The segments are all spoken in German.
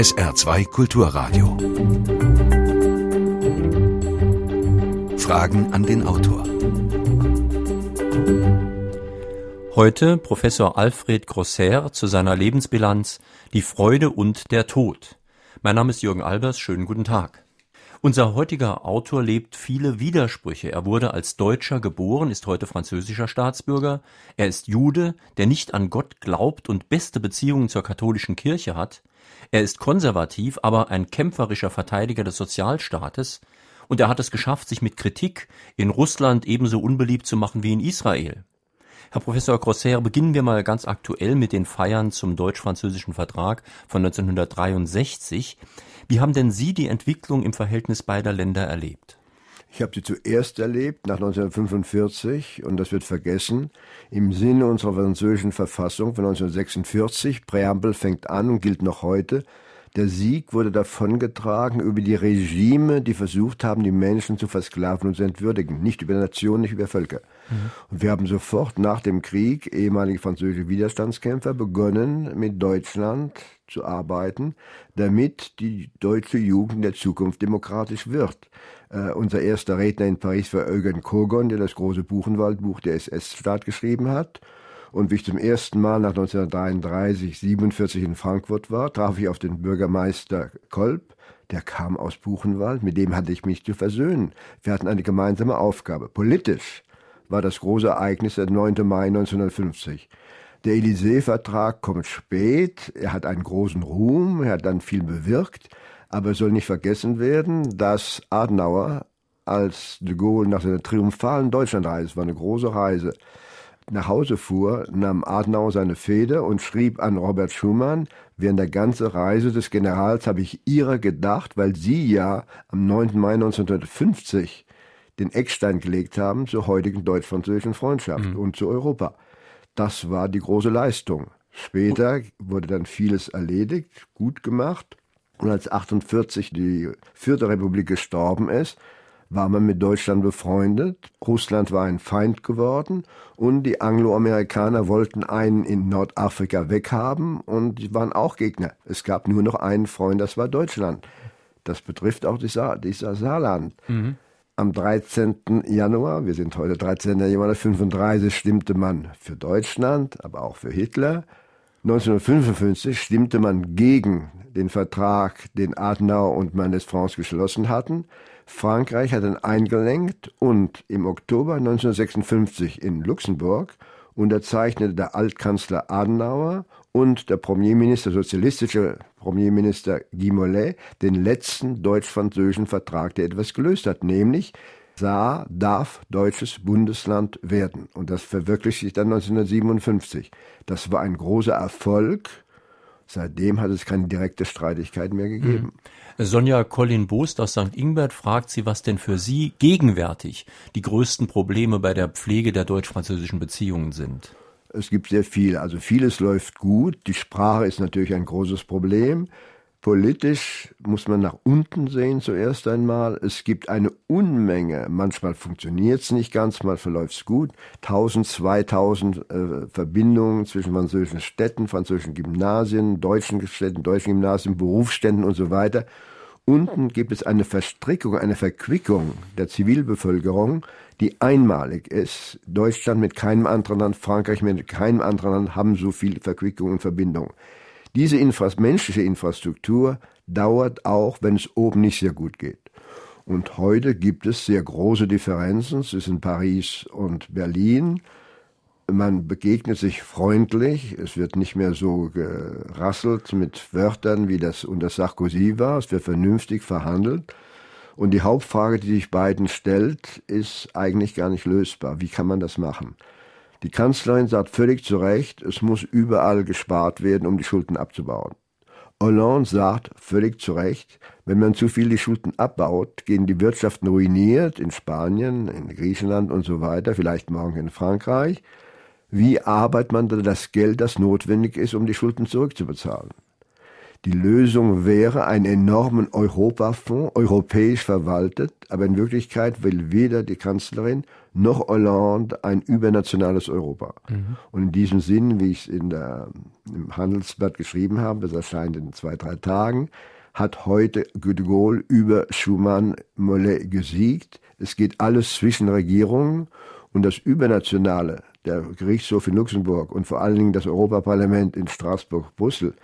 SR2 Kulturradio. Fragen an den Autor. Heute Professor Alfred Grosser zu seiner Lebensbilanz Die Freude und der Tod. Mein Name ist Jürgen Albers, schönen guten Tag. Unser heutiger Autor lebt viele Widersprüche. Er wurde als Deutscher geboren, ist heute französischer Staatsbürger. Er ist Jude, der nicht an Gott glaubt und beste Beziehungen zur katholischen Kirche hat. Er ist konservativ, aber ein kämpferischer Verteidiger des Sozialstaates. Und er hat es geschafft, sich mit Kritik in Russland ebenso unbeliebt zu machen wie in Israel. Herr Professor Grosser, beginnen wir mal ganz aktuell mit den Feiern zum deutsch-französischen Vertrag von 1963. Wie haben denn Sie die Entwicklung im Verhältnis beider Länder erlebt? Ich habe sie zuerst erlebt, nach 1945, und das wird vergessen, im Sinne unserer französischen Verfassung von 1946. Präambel fängt an und gilt noch heute. Der Sieg wurde davongetragen über die Regime, die versucht haben, die Menschen zu versklaven und zu entwürdigen. Nicht über Nationen, nicht über Völker. Mhm. Und wir haben sofort nach dem Krieg, ehemalige französische Widerstandskämpfer, begonnen, mit Deutschland zu arbeiten, damit die deutsche Jugend der Zukunft demokratisch wird. Uh, unser erster Redner in Paris war Eugen Kogon, der das große Buchenwaldbuch der SS-Staat geschrieben hat. Und wie ich zum ersten Mal nach 1933, 47 in Frankfurt war, traf ich auf den Bürgermeister Kolb. Der kam aus Buchenwald, mit dem hatte ich mich zu versöhnen. Wir hatten eine gemeinsame Aufgabe. Politisch war das große Ereignis der 9. Mai 1950. Der Élysée-Vertrag kommt spät, er hat einen großen Ruhm, er hat dann viel bewirkt, aber es soll nicht vergessen werden, dass Adenauer, als de Gaulle nach seiner triumphalen Deutschlandreise, war eine große Reise, nach Hause fuhr, nahm Adenauer seine Feder und schrieb an Robert Schumann, während der ganzen Reise des Generals habe ich ihrer gedacht, weil sie ja am 9. Mai 1950 den Eckstein gelegt haben zur heutigen deutsch-französischen Freundschaft mhm. und zu Europa. Das war die große Leistung. Später wurde dann vieles erledigt, gut gemacht. Und als 48 die vierte Republik gestorben ist, war man mit Deutschland befreundet, Russland war ein Feind geworden und die Angloamerikaner wollten einen in Nordafrika weghaben und waren auch Gegner. Es gab nur noch einen Freund, das war Deutschland. Das betrifft auch dieser, dieser Saarland. Mhm. Am 13. Januar, wir sind heute 13. Januar 1935, stimmte man für Deutschland, aber auch für Hitler. 1955 stimmte man gegen den Vertrag, den Adenauer und Mendes France geschlossen hatten. Frankreich hat ihn eingelenkt und im Oktober 1956 in Luxemburg unterzeichnete der Altkanzler Adenauer und der Premierminister, sozialistische Premierminister Guy Mollet, den letzten deutsch-französischen Vertrag, der etwas gelöst hat, nämlich Saar darf deutsches Bundesland werden. Und das verwirklicht sich dann 1957. Das war ein großer Erfolg Seitdem hat es keine direkte Streitigkeit mehr gegeben. Mhm. Sonja Collin-Boost aus St. Ingbert fragt Sie, was denn für Sie gegenwärtig die größten Probleme bei der Pflege der deutsch-französischen Beziehungen sind. Es gibt sehr viel. Also vieles läuft gut. Die Sprache ist natürlich ein großes Problem. Politisch muss man nach unten sehen zuerst einmal. Es gibt eine Unmenge, manchmal funktioniert es nicht ganz, mal verläuft es gut. 1000, 2000 äh, Verbindungen zwischen französischen Städten, französischen Gymnasien, deutschen Städten, deutschen Gymnasien, Berufsständen und so weiter. Unten gibt es eine Verstrickung, eine Verquickung der Zivilbevölkerung, die einmalig ist. Deutschland mit keinem anderen Land, Frankreich mit keinem anderen Land haben so viel Verquickung und Verbindung. Diese Infras menschliche Infrastruktur dauert auch, wenn es oben nicht sehr gut geht. Und heute gibt es sehr große Differenzen zwischen Paris und Berlin. Man begegnet sich freundlich, es wird nicht mehr so gerasselt mit Wörtern, wie das unter Sarkozy war, es wird vernünftig verhandelt. Und die Hauptfrage, die sich beiden stellt, ist eigentlich gar nicht lösbar. Wie kann man das machen? Die Kanzlerin sagt völlig zu Recht, es muss überall gespart werden, um die Schulden abzubauen. Hollande sagt völlig zu Recht, wenn man zu viel die Schulden abbaut, gehen die Wirtschaften ruiniert in Spanien, in Griechenland und so weiter, vielleicht morgen in Frankreich. Wie arbeitet man dann das Geld, das notwendig ist, um die Schulden zurückzubezahlen? Die Lösung wäre ein enormen Europafonds, europäisch verwaltet, aber in Wirklichkeit will weder die Kanzlerin noch Hollande ein übernationales Europa. Mhm. Und in diesem Sinn, wie ich es in der, im Handelsblatt geschrieben habe, das erscheint in zwei, drei Tagen, hat heute de Gaulle über Schumann Mollet gesiegt. Es geht alles zwischen Regierungen und das Übernationale, der Gerichtshof in Luxemburg und vor allen Dingen das Europaparlament in Straßburg-Brüssel,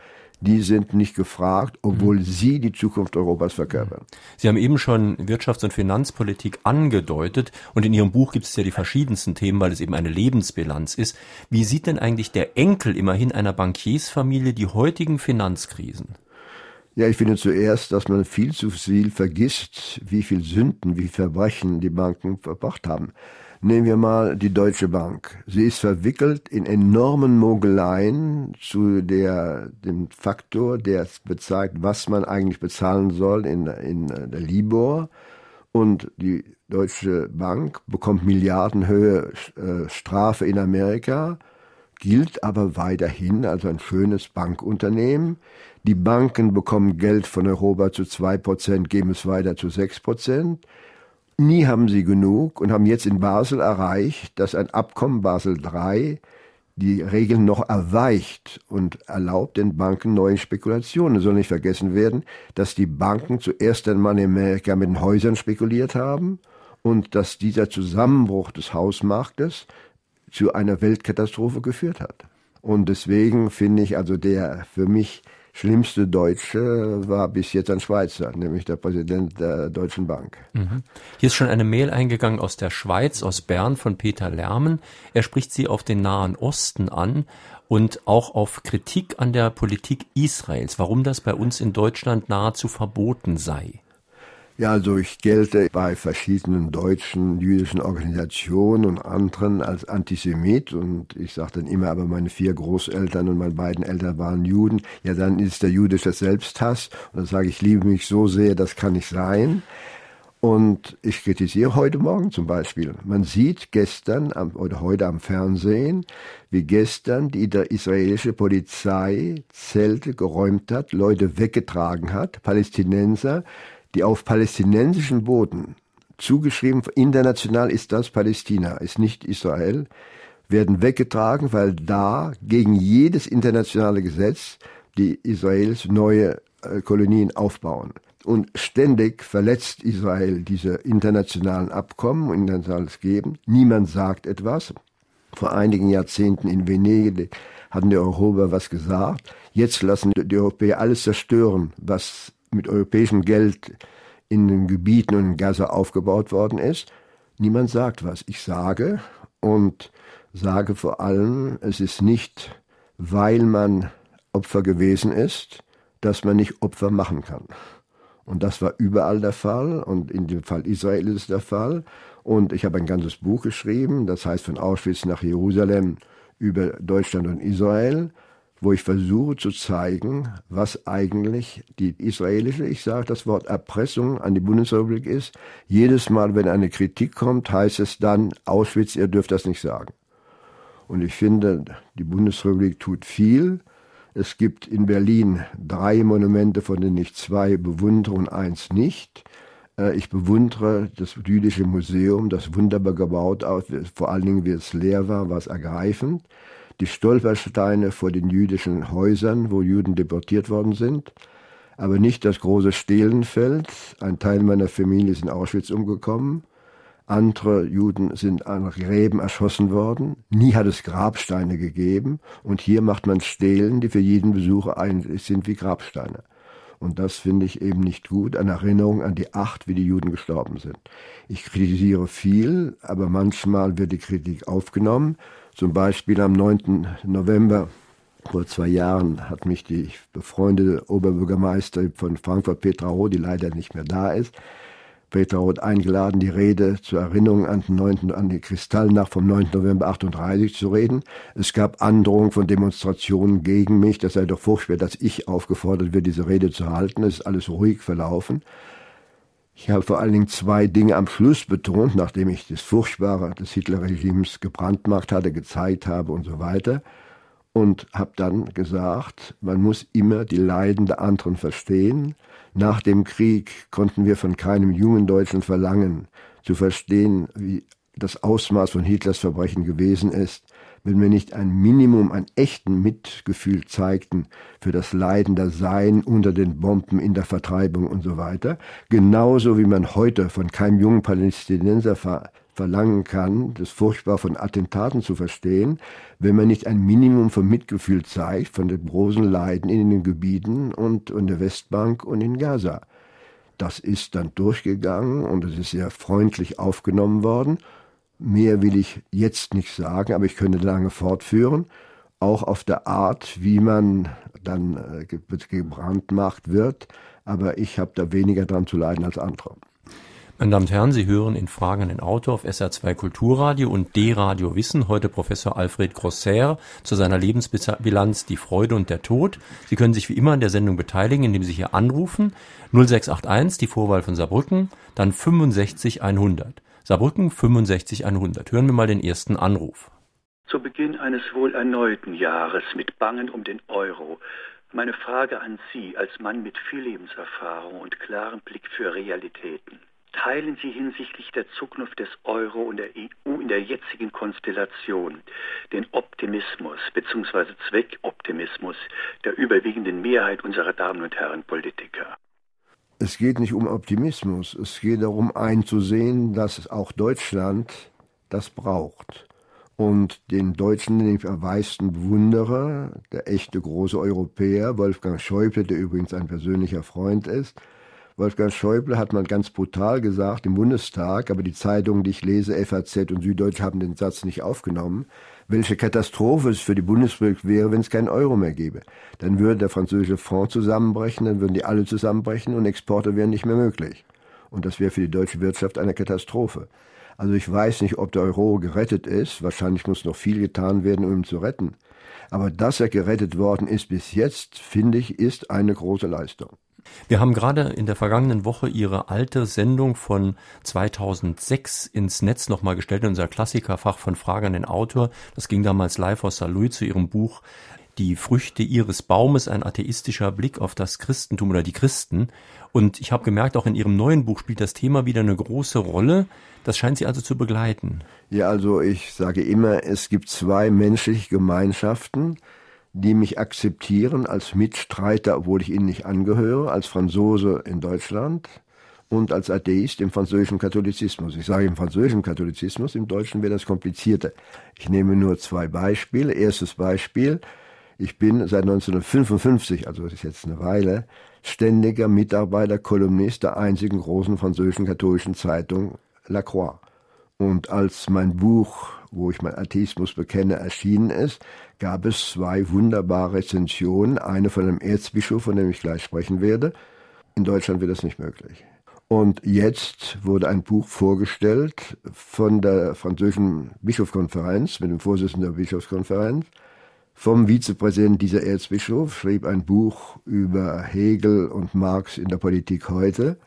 die sind nicht gefragt, obwohl mhm. sie die Zukunft Europas verkörpern. Sie haben eben schon Wirtschafts- und Finanzpolitik angedeutet und in Ihrem Buch gibt es ja die verschiedensten Themen, weil es eben eine Lebensbilanz ist. Wie sieht denn eigentlich der Enkel immerhin einer Bankiersfamilie die heutigen Finanzkrisen? Ja, ich finde zuerst, dass man viel zu viel vergisst, wie viel Sünden, wie Verbrechen die Banken verbracht haben. Nehmen wir mal die Deutsche Bank. Sie ist verwickelt in enormen Mogeleien zu der, dem Faktor, der bezeigt, was man eigentlich bezahlen soll in, in der Libor. Und die Deutsche Bank bekommt Milliardenhöhe äh, Strafe in Amerika, gilt aber weiterhin als ein schönes Bankunternehmen. Die Banken bekommen Geld von Europa zu zwei Prozent, geben es weiter zu sechs Prozent. Nie haben sie genug und haben jetzt in Basel erreicht, dass ein Abkommen Basel III die Regeln noch erweicht und erlaubt den Banken neue Spekulationen. Es soll nicht vergessen werden, dass die Banken zuerst einmal in Amerika mit den Häusern spekuliert haben und dass dieser Zusammenbruch des Hausmarktes zu einer Weltkatastrophe geführt hat. Und deswegen finde ich also der für mich schlimmste Deutsche war bis jetzt ein Schweizer, nämlich der Präsident der Deutschen Bank. Mhm. Hier ist schon eine Mail eingegangen aus der Schweiz, aus Bern von Peter Lermen. Er spricht sie auf den Nahen Osten an und auch auf Kritik an der Politik Israels, warum das bei uns in Deutschland nahezu verboten sei. Ja, also ich gelte bei verschiedenen deutschen jüdischen Organisationen und anderen als Antisemit und ich sage dann immer, aber meine vier Großeltern und meine beiden Eltern waren Juden. Ja, dann ist der jüdische Selbsthass und dann sage ich, liebe mich so sehr, das kann nicht sein. Und ich kritisiere heute Morgen zum Beispiel. Man sieht gestern am, oder heute am Fernsehen, wie gestern die israelische Polizei Zelte geräumt hat, Leute weggetragen hat, Palästinenser, die auf palästinensischem Boden zugeschrieben, international ist das Palästina, ist nicht Israel, werden weggetragen, weil da gegen jedes internationale Gesetz die Israels neue äh, Kolonien aufbauen. Und ständig verletzt Israel diese internationalen Abkommen und internationales Geben. Niemand sagt etwas. Vor einigen Jahrzehnten in Venedig hatten die Europäer was gesagt. Jetzt lassen die Europäer alles zerstören, was mit europäischem Geld in den Gebieten und in Gaza aufgebaut worden ist. Niemand sagt was. Ich sage und sage vor allem, es ist nicht, weil man Opfer gewesen ist, dass man nicht Opfer machen kann. Und das war überall der Fall und in dem Fall Israel ist es der Fall. Und ich habe ein ganzes Buch geschrieben, das heißt von Auschwitz nach Jerusalem über Deutschland und Israel wo ich versuche zu zeigen, was eigentlich die israelische, ich sage das Wort Erpressung an die Bundesrepublik ist. Jedes Mal, wenn eine Kritik kommt, heißt es dann, Auschwitz, ihr dürft das nicht sagen. Und ich finde, die Bundesrepublik tut viel. Es gibt in Berlin drei Monumente, von denen ich zwei bewundere und eins nicht. Äh, ich bewundere das jüdische Museum, das wunderbar gebaut ist, vor allen Dingen, wie es leer war, war es ergreifend die Stolpersteine vor den jüdischen Häusern, wo Juden deportiert worden sind, aber nicht das große Stehlenfeld. Ein Teil meiner Familie ist in Auschwitz umgekommen. Andere Juden sind an Gräben erschossen worden. Nie hat es Grabsteine gegeben. Und hier macht man Stelen, die für jeden Besucher eigentlich sind wie Grabsteine. Und das finde ich eben nicht gut, eine Erinnerung an die acht, wie die Juden gestorben sind. Ich kritisiere viel, aber manchmal wird die Kritik aufgenommen. Zum Beispiel am 9. November vor zwei Jahren hat mich die befreundete Oberbürgermeisterin von Frankfurt, Petra Roth, die leider nicht mehr da ist, Petra Roth eingeladen, die Rede zur Erinnerung an, den 9., an die Kristallnacht vom 9. November 38 zu reden. Es gab Androhungen von Demonstrationen gegen mich. Das sei doch furchtbar, dass ich aufgefordert werde, diese Rede zu halten. Es ist alles ruhig verlaufen. Ich habe vor allen Dingen zwei Dinge am Schluss betont, nachdem ich das Furchtbare des Hitlerregimes gebrandmarkt hatte, gezeigt habe und so weiter. und habe dann gesagt, man muss immer die Leiden der anderen verstehen. Nach dem Krieg konnten wir von keinem jungen Deutschen verlangen, zu verstehen, wie das Ausmaß von Hitlers Verbrechen gewesen ist, wenn wir nicht ein Minimum an echten Mitgefühl zeigten für das Leiden der Sein unter den Bomben in der Vertreibung und so weiter, genauso wie man heute von keinem jungen Palästinenser verlangen kann, das furchtbar von Attentaten zu verstehen, wenn man nicht ein Minimum von Mitgefühl zeigt von den großen Leiden in den Gebieten und in der Westbank und in Gaza. Das ist dann durchgegangen und es ist sehr freundlich aufgenommen worden. Mehr will ich jetzt nicht sagen, aber ich könnte lange fortführen. Auch auf der Art, wie man dann äh, gebrandmarkt wird. Aber ich habe da weniger dran zu leiden als andere. Meine Damen und Herren, Sie hören in Fragen den Autor auf SR2 Kulturradio und D-Radio Wissen heute Professor Alfred Grosser zu seiner Lebensbilanz Die Freude und der Tod. Sie können sich wie immer an der Sendung beteiligen, indem Sie hier anrufen 0681, die Vorwahl von Saarbrücken, dann 65 100. Saarbrücken 65 100. Hören wir mal den ersten Anruf. Zu Beginn eines wohl erneuten Jahres mit Bangen um den Euro meine Frage an Sie als Mann mit viel Lebenserfahrung und klarem Blick für Realitäten teilen Sie hinsichtlich der Zukunft des Euro und der EU in der jetzigen Konstellation den Optimismus bzw. Zweckoptimismus der überwiegenden Mehrheit unserer Damen und Herren Politiker? Es geht nicht um Optimismus, es geht darum einzusehen, dass auch Deutschland das braucht. Und den Deutschen, den ich am meisten bewundere, der echte große Europäer, Wolfgang Schäuble, der übrigens ein persönlicher Freund ist, Wolfgang Schäuble hat mal ganz brutal gesagt im Bundestag, aber die Zeitungen, die ich lese, FAZ und Süddeutsche, haben den Satz nicht aufgenommen, welche Katastrophe es für die Bundesrepublik wäre, wenn es keinen Euro mehr gäbe. Dann würde der französische Fonds zusammenbrechen, dann würden die alle zusammenbrechen und Exporte wären nicht mehr möglich. Und das wäre für die deutsche Wirtschaft eine Katastrophe. Also ich weiß nicht, ob der Euro gerettet ist. Wahrscheinlich muss noch viel getan werden, um ihn zu retten. Aber dass er gerettet worden ist bis jetzt, finde ich, ist eine große Leistung. Wir haben gerade in der vergangenen Woche Ihre alte Sendung von 2006 ins Netz nochmal gestellt, unser Klassikerfach von Frage an den Autor. Das ging damals live aus Saarlouis zu Ihrem Buch die Früchte ihres Baumes, ein atheistischer Blick auf das Christentum oder die Christen. Und ich habe gemerkt, auch in Ihrem neuen Buch spielt das Thema wieder eine große Rolle. Das scheint Sie also zu begleiten. Ja, also ich sage immer, es gibt zwei menschliche Gemeinschaften die mich akzeptieren als Mitstreiter, obwohl ich ihnen nicht angehöre, als Franzose in Deutschland und als Atheist im französischen Katholizismus. Ich sage im französischen Katholizismus, im Deutschen wäre das komplizierter. Ich nehme nur zwei Beispiele. Erstes Beispiel, ich bin seit 1955, also das ist jetzt eine Weile, ständiger Mitarbeiter, Kolumnist der einzigen großen französischen katholischen Zeitung La Croix. Und als mein Buch, wo ich meinen Atheismus bekenne, erschienen ist, gab es zwei wunderbare Rezensionen. Eine von einem Erzbischof, von dem ich gleich sprechen werde. In Deutschland wird das nicht möglich. Und jetzt wurde ein Buch vorgestellt von der französischen Bischofskonferenz, mit dem Vorsitzenden der Bischofskonferenz, vom Vizepräsidenten dieser Erzbischof, schrieb ein Buch über Hegel und Marx in der Politik heute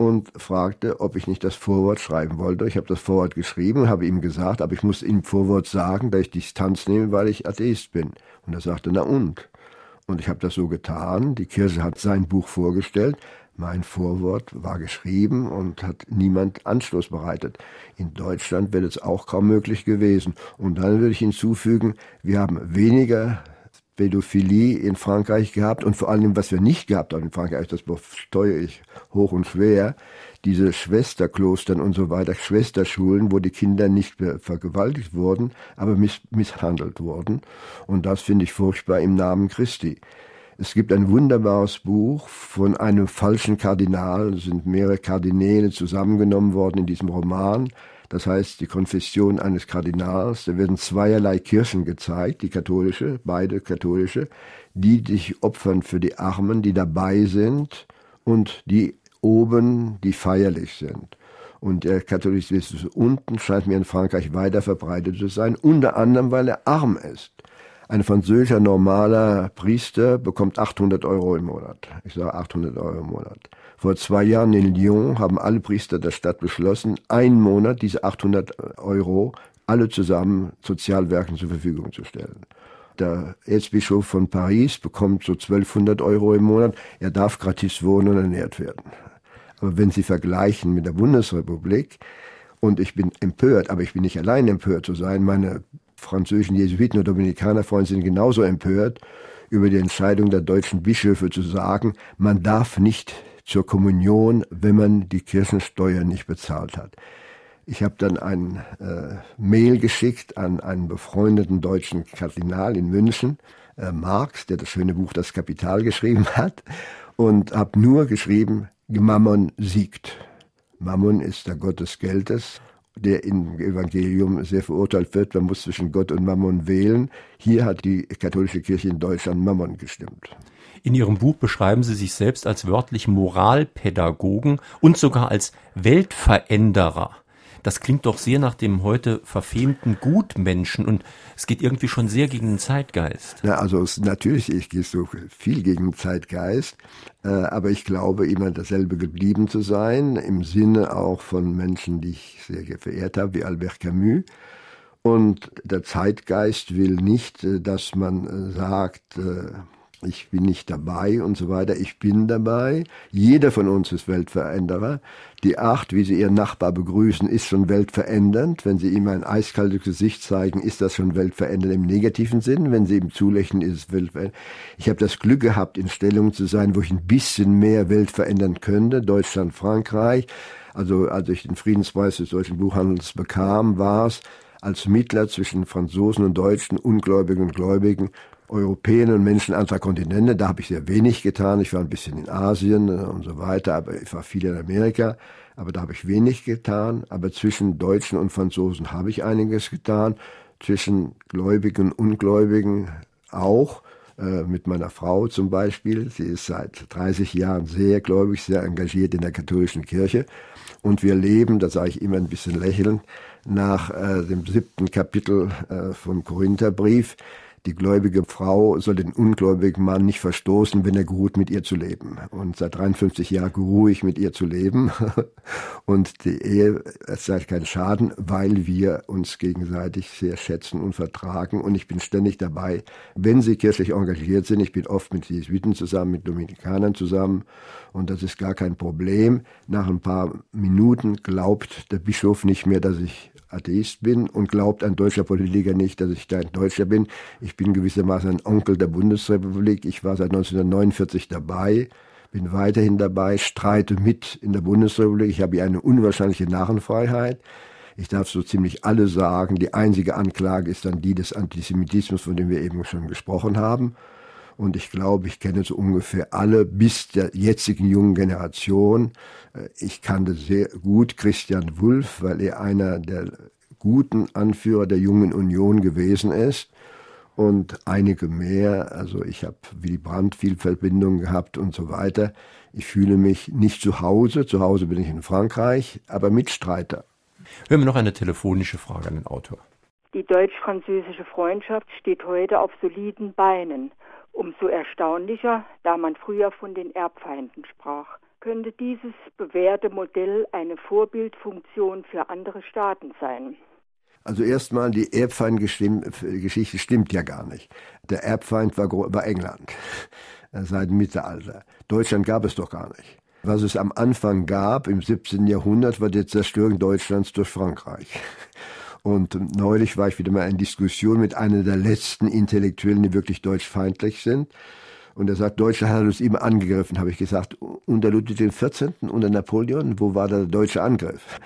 und fragte, ob ich nicht das Vorwort schreiben wollte. Ich habe das Vorwort geschrieben habe ihm gesagt, aber ich muss im Vorwort sagen, dass ich Distanz nehme, weil ich Atheist bin. Und er sagte, na und? Und ich habe das so getan. Die Kirche hat sein Buch vorgestellt. Mein Vorwort war geschrieben und hat niemand Anschluss bereitet. In Deutschland wäre es auch kaum möglich gewesen. Und dann würde ich hinzufügen, wir haben weniger Pädophilie in Frankreich gehabt und vor allem, was wir nicht gehabt haben in Frankreich, das besteuere ich hoch und schwer, diese Schwesterklostern und so weiter, Schwesterschulen, wo die Kinder nicht vergewaltigt wurden, aber miss misshandelt wurden. Und das finde ich furchtbar im Namen Christi. Es gibt ein wunderbares Buch von einem falschen Kardinal, es sind mehrere Kardinäle zusammengenommen worden in diesem Roman, das heißt die Konfession eines Kardinals. Da werden zweierlei Kirchen gezeigt, die katholische, beide katholische, die sich opfern für die Armen, die dabei sind und die oben, die feierlich sind. Und der Katholizismus unten scheint mir in Frankreich weiter verbreitet zu sein, unter anderem, weil er arm ist. Ein französischer normaler Priester bekommt 800 Euro im Monat. Ich sage 800 Euro im Monat. Vor zwei Jahren in Lyon haben alle Priester der Stadt beschlossen, einen Monat diese 800 Euro alle zusammen Sozialwerken zur Verfügung zu stellen. der Erzbischof von Paris bekommt so 1200 Euro im Monat. Er darf gratis wohnen und ernährt werden. Aber wenn Sie vergleichen mit der Bundesrepublik, und ich bin empört, aber ich bin nicht allein empört zu sein, meine französischen Jesuiten und Dominikanerfreunde sind genauso empört über die Entscheidung der deutschen Bischöfe zu sagen, man darf nicht zur Kommunion, wenn man die Kirchensteuer nicht bezahlt hat. Ich habe dann ein äh, Mail geschickt an einen befreundeten deutschen Kardinal in München, äh, Marx, der das schöne Buch Das Kapital geschrieben hat, und habe nur geschrieben, Mammon siegt. Mammon ist der Gott des Geldes, der im Evangelium sehr verurteilt wird. Man muss zwischen Gott und Mammon wählen. Hier hat die katholische Kirche in Deutschland Mammon gestimmt. In Ihrem Buch beschreiben Sie sich selbst als wörtlich Moralpädagogen und sogar als Weltveränderer. Das klingt doch sehr nach dem heute verfemten Gutmenschen und es geht irgendwie schon sehr gegen den Zeitgeist. Ja, also natürlich, ich gehe so viel gegen den Zeitgeist, äh, aber ich glaube immer dasselbe geblieben zu sein, im Sinne auch von Menschen, die ich sehr verehrt habe, wie Albert Camus. Und der Zeitgeist will nicht, äh, dass man äh, sagt, äh, ich bin nicht dabei und so weiter. Ich bin dabei. Jeder von uns ist Weltveränderer. Die Art, wie Sie Ihren Nachbar begrüßen, ist schon weltverändernd. Wenn Sie ihm ein eiskaltes Gesicht zeigen, ist das schon weltverändernd im negativen Sinn. Wenn Sie ihm zulächeln, ist es weltverändernd. Ich habe das Glück gehabt, in Stellung zu sein, wo ich ein bisschen mehr Welt verändern könnte. Deutschland, Frankreich. Also als ich den Friedenspreis des deutschen Buchhandels bekam, war es als Mittler zwischen Franzosen und Deutschen, Ungläubigen und Gläubigen, Europäern und Menschen anderer Kontinente. Da habe ich sehr wenig getan. Ich war ein bisschen in Asien und so weiter, aber ich war viel in Amerika. Aber da habe ich wenig getan. Aber zwischen Deutschen und Franzosen habe ich einiges getan. Zwischen Gläubigen und Ungläubigen auch. Äh, mit meiner Frau zum Beispiel. Sie ist seit 30 Jahren sehr gläubig, sehr engagiert in der katholischen Kirche. Und wir leben, da sage ich immer ein bisschen lächelnd, nach äh, dem siebten Kapitel äh, vom Korintherbrief die gläubige Frau soll den ungläubigen Mann nicht verstoßen, wenn er geruht, mit ihr zu leben. Und seit 53 Jahren geruhe ich mit ihr zu leben. Und die Ehe es sei kein Schaden, weil wir uns gegenseitig sehr schätzen und vertragen. Und ich bin ständig dabei, wenn sie kirchlich engagiert sind. Ich bin oft mit Jesuiten zusammen, mit Dominikanern zusammen. Und das ist gar kein Problem. Nach ein paar Minuten glaubt der Bischof nicht mehr, dass ich Atheist bin und glaubt ein deutscher Politiker nicht, dass ich da ein Deutscher bin. Ich bin gewissermaßen ein Onkel der Bundesrepublik. Ich war seit 1949 dabei, bin weiterhin dabei, streite mit in der Bundesrepublik. Ich habe hier eine unwahrscheinliche Narrenfreiheit. Ich darf so ziemlich alle sagen. Die einzige Anklage ist dann die des Antisemitismus, von dem wir eben schon gesprochen haben. Und ich glaube, ich kenne so ungefähr alle bis der jetzigen jungen Generation. Äh, ich kannte sehr gut Christian Wulff, weil er einer der guten Anführer der jungen Union gewesen ist. Und einige mehr. Also ich habe Willy Brandt viel Verbindung gehabt und so weiter. Ich fühle mich nicht zu Hause. Zu Hause bin ich in Frankreich, aber Mitstreiter. Wir haben noch eine telefonische Frage an den Autor. Die deutsch-französische Freundschaft steht heute auf soliden Beinen. Umso erstaunlicher, da man früher von den Erbfeinden sprach, könnte dieses bewährte Modell eine Vorbildfunktion für andere Staaten sein. Also erstmal, die Erbfeindgeschichte stimmt ja gar nicht. Der Erbfeind war, war England seit dem Mittelalter. Deutschland gab es doch gar nicht. Was es am Anfang gab, im 17. Jahrhundert, war die Zerstörung Deutschlands durch Frankreich. Und neulich war ich wieder mal in Diskussion mit einer der letzten Intellektuellen, die wirklich deutschfeindlich sind. Und er sagt, Deutschland hat uns immer angegriffen, habe ich gesagt. Unter Ludwig XIV., unter Napoleon, wo war der deutsche Angriff?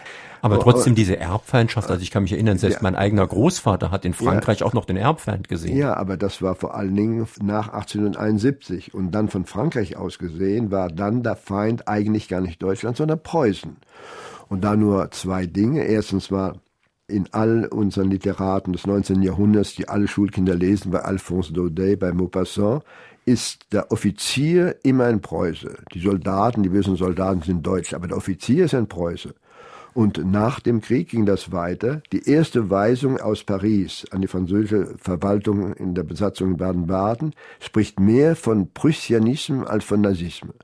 Aber trotzdem diese Erbfeindschaft, also ich kann mich erinnern, selbst ja. mein eigener Großvater hat in Frankreich ja. auch noch den Erbfeind gesehen. Ja, aber das war vor allen Dingen nach 1871. Und dann von Frankreich aus gesehen war dann der Feind eigentlich gar nicht Deutschland, sondern Preußen. Und da nur zwei Dinge. Erstens war in all unseren Literaten des 19. Jahrhunderts, die alle Schulkinder lesen, bei Alphonse Daudet, bei Maupassant, ist der Offizier immer ein Preuße. Die Soldaten, die bösen Soldaten sind deutsch, aber der Offizier ist ein Preuße. Und nach dem Krieg ging das weiter. Die erste Weisung aus Paris an die französische Verwaltung in der Besatzung Baden-Baden spricht mehr von Prussianismus als von Nazismus.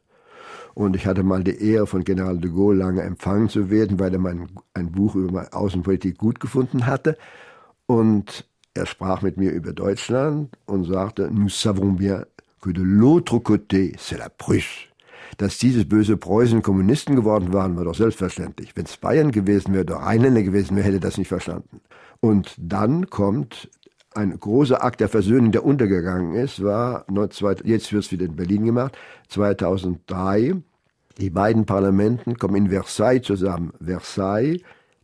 Und ich hatte mal die Ehre, von General de Gaulle lange empfangen zu werden, weil er mein, ein Buch über Außenpolitik gut gefunden hatte. Und Er sprach mit mir über Deutschland und sagte, nous savons bien que de l'autre côté, c'est la Prusse. Dass dieses böse Preußen Kommunisten geworden waren, war doch selbstverständlich. Wenn es Bayern gewesen wäre oder Rheinländer gewesen wäre, hätte das nicht verstanden. Und dann kommt ein großer Akt der Versöhnung, der untergegangen ist, war, jetzt wird es wieder in Berlin gemacht, 2003. Die beiden Parlamenten kommen in Versailles zusammen. Versailles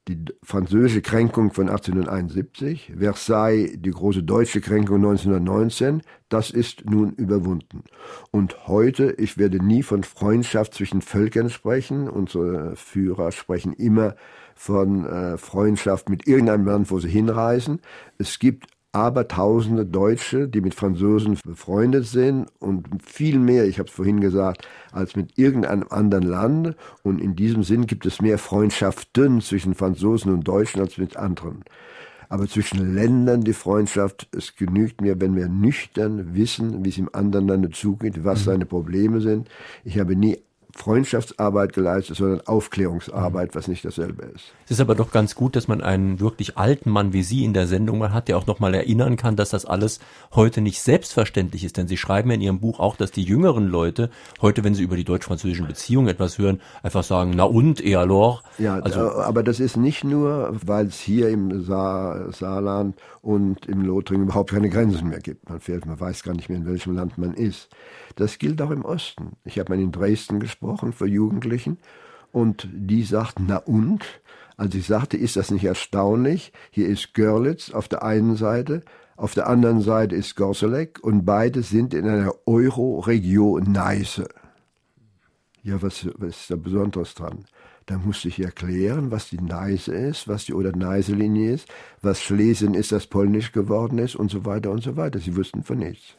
die französische Kränkung von 1871, Versailles die große deutsche Kränkung 1919, das ist nun überwunden. Und heute, ich werde nie von Freundschaft zwischen Völkern sprechen, unsere Führer sprechen immer von äh, Freundschaft mit irgendeinem Land, wo sie hinreisen. Es gibt aber tausende Deutsche, die mit Franzosen befreundet sind und viel mehr, ich habe es vorhin gesagt, als mit irgendeinem anderen Land. Und in diesem Sinn gibt es mehr Freundschaften zwischen Franzosen und Deutschen als mit anderen. Aber zwischen Ländern die Freundschaft, es genügt mir, wenn wir nüchtern wissen, wie es im anderen Lande zugeht, was mhm. seine Probleme sind. Ich habe nie Freundschaftsarbeit geleistet, sondern Aufklärungsarbeit, was nicht dasselbe ist. Es ist aber doch ganz gut, dass man einen wirklich alten Mann wie Sie in der Sendung mal hat, der auch nochmal erinnern kann, dass das alles heute nicht selbstverständlich ist. Denn Sie schreiben in Ihrem Buch auch, dass die jüngeren Leute heute, wenn sie über die deutsch-französischen Beziehungen etwas hören, einfach sagen, na und, et alors? Ja, also, aber das ist nicht nur, weil es hier im Sa Saarland und im Lothringen überhaupt keine Grenzen mehr gibt. Man fährt, man weiß gar nicht mehr, in welchem Land man ist. Das gilt auch im Osten. Ich habe mal in Dresden gesprochen für Jugendlichen und die sagten, na und? Als ich sagte, ist das nicht erstaunlich? Hier ist Görlitz auf der einen Seite, auf der anderen Seite ist Gorselek und beide sind in einer Euro-Region Neiße. Ja, was, was ist da Besonderes dran? Da musste ich erklären, was die Neiße ist, was die Oder-Neiße-Linie ist, was Schlesien ist, das polnisch geworden ist und so weiter und so weiter. Sie wussten von nichts.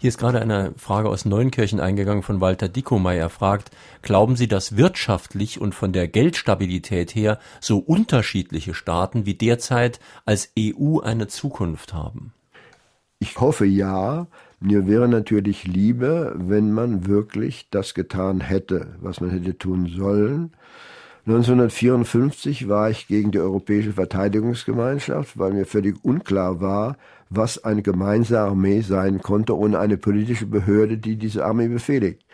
Hier ist gerade eine Frage aus Neunkirchen eingegangen von Walter Dickomeyer. Er fragt, glauben Sie, dass wirtschaftlich und von der Geldstabilität her so unterschiedliche Staaten wie derzeit als EU eine Zukunft haben? Ich hoffe ja. Mir wäre natürlich lieber, wenn man wirklich das getan hätte, was man hätte tun sollen. 1954 war ich gegen die Europäische Verteidigungsgemeinschaft, weil mir völlig unklar war, was eine gemeinsame Armee sein konnte ohne eine politische Behörde, die diese Armee befehligt.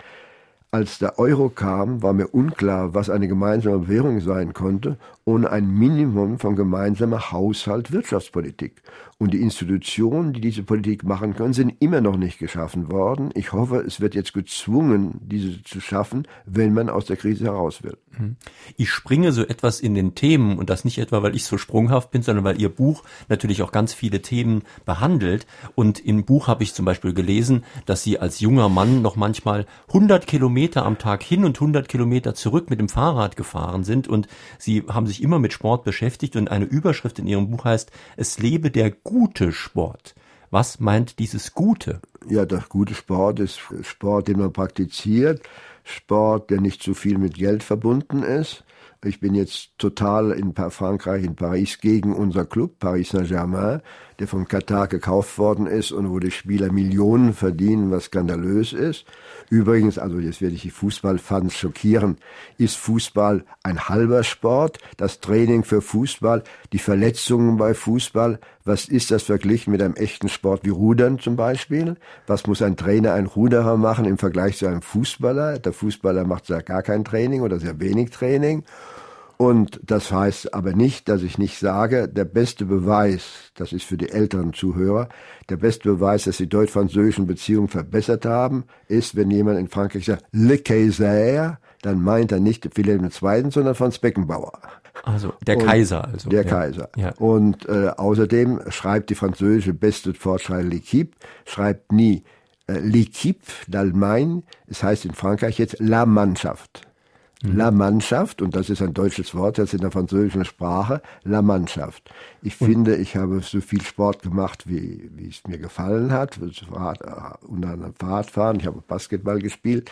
Als der Euro kam, war mir unklar, was eine gemeinsame Währung sein konnte, ohne ein Minimum von gemeinsamer Haushalt Wirtschaftspolitik. Und die Institutionen, die diese Politik machen können, sind immer noch nicht geschaffen worden. Ich hoffe, es wird jetzt gezwungen, diese zu schaffen, wenn man aus der Krise heraus will. Mhm. Ich springe so etwas in den Themen und das nicht etwa, weil ich so sprunghaft bin, sondern weil Ihr Buch natürlich auch ganz viele Themen behandelt. Und im Buch habe ich zum Beispiel gelesen, dass Sie als junger Mann noch manchmal 100 Kilometer am Tag hin und 100 Kilometer zurück mit dem Fahrrad gefahren sind und Sie haben sich immer mit Sport beschäftigt und eine Überschrift in Ihrem Buch heißt, es lebe der gute Sport. Was meint dieses Gute? Ja, der gute Sport ist Sport, den man praktiziert, Sport, der nicht zu viel mit Geld verbunden ist. Ich bin jetzt total in Frankreich, in Paris, gegen unser Club, Paris Saint-Germain, der von Katar gekauft worden ist und wo die Spieler Millionen verdienen, was skandalös ist. Übrigens, also jetzt werde ich die Fußballfans schockieren, ist Fußball ein halber Sport, das Training für Fußball, die Verletzungen bei Fußball, was ist das verglichen mit einem echten Sport wie Rudern zum Beispiel? Was muss ein Trainer, ein Ruderer machen im Vergleich zu einem Fußballer? Der Fußballer macht ja gar kein Training oder sehr wenig Training. Und das heißt aber nicht, dass ich nicht sage, der beste Beweis, das ist für die älteren Zuhörer, der beste Beweis, dass die deutsch-französischen Beziehungen verbessert haben, ist, wenn jemand in Frankreich sagt, Le Kaiser, dann meint er nicht Wilhelm II., sondern Franz Beckenbauer. Also der und Kaiser. Also. Der ja. Kaiser. Ja. Und äh, außerdem schreibt die französische beste Fortschreiber L'Equipe, schreibt nie äh, L'Equipe d'Allemagne, es heißt in Frankreich jetzt La Mannschaft. Mhm. La Mannschaft, und das ist ein deutsches Wort jetzt in der französischen Sprache, La Mannschaft. Ich und finde, ich habe so viel Sport gemacht, wie, wie es mir gefallen hat. Äh, unter anderem Fahrradfahren, ich habe Basketball gespielt,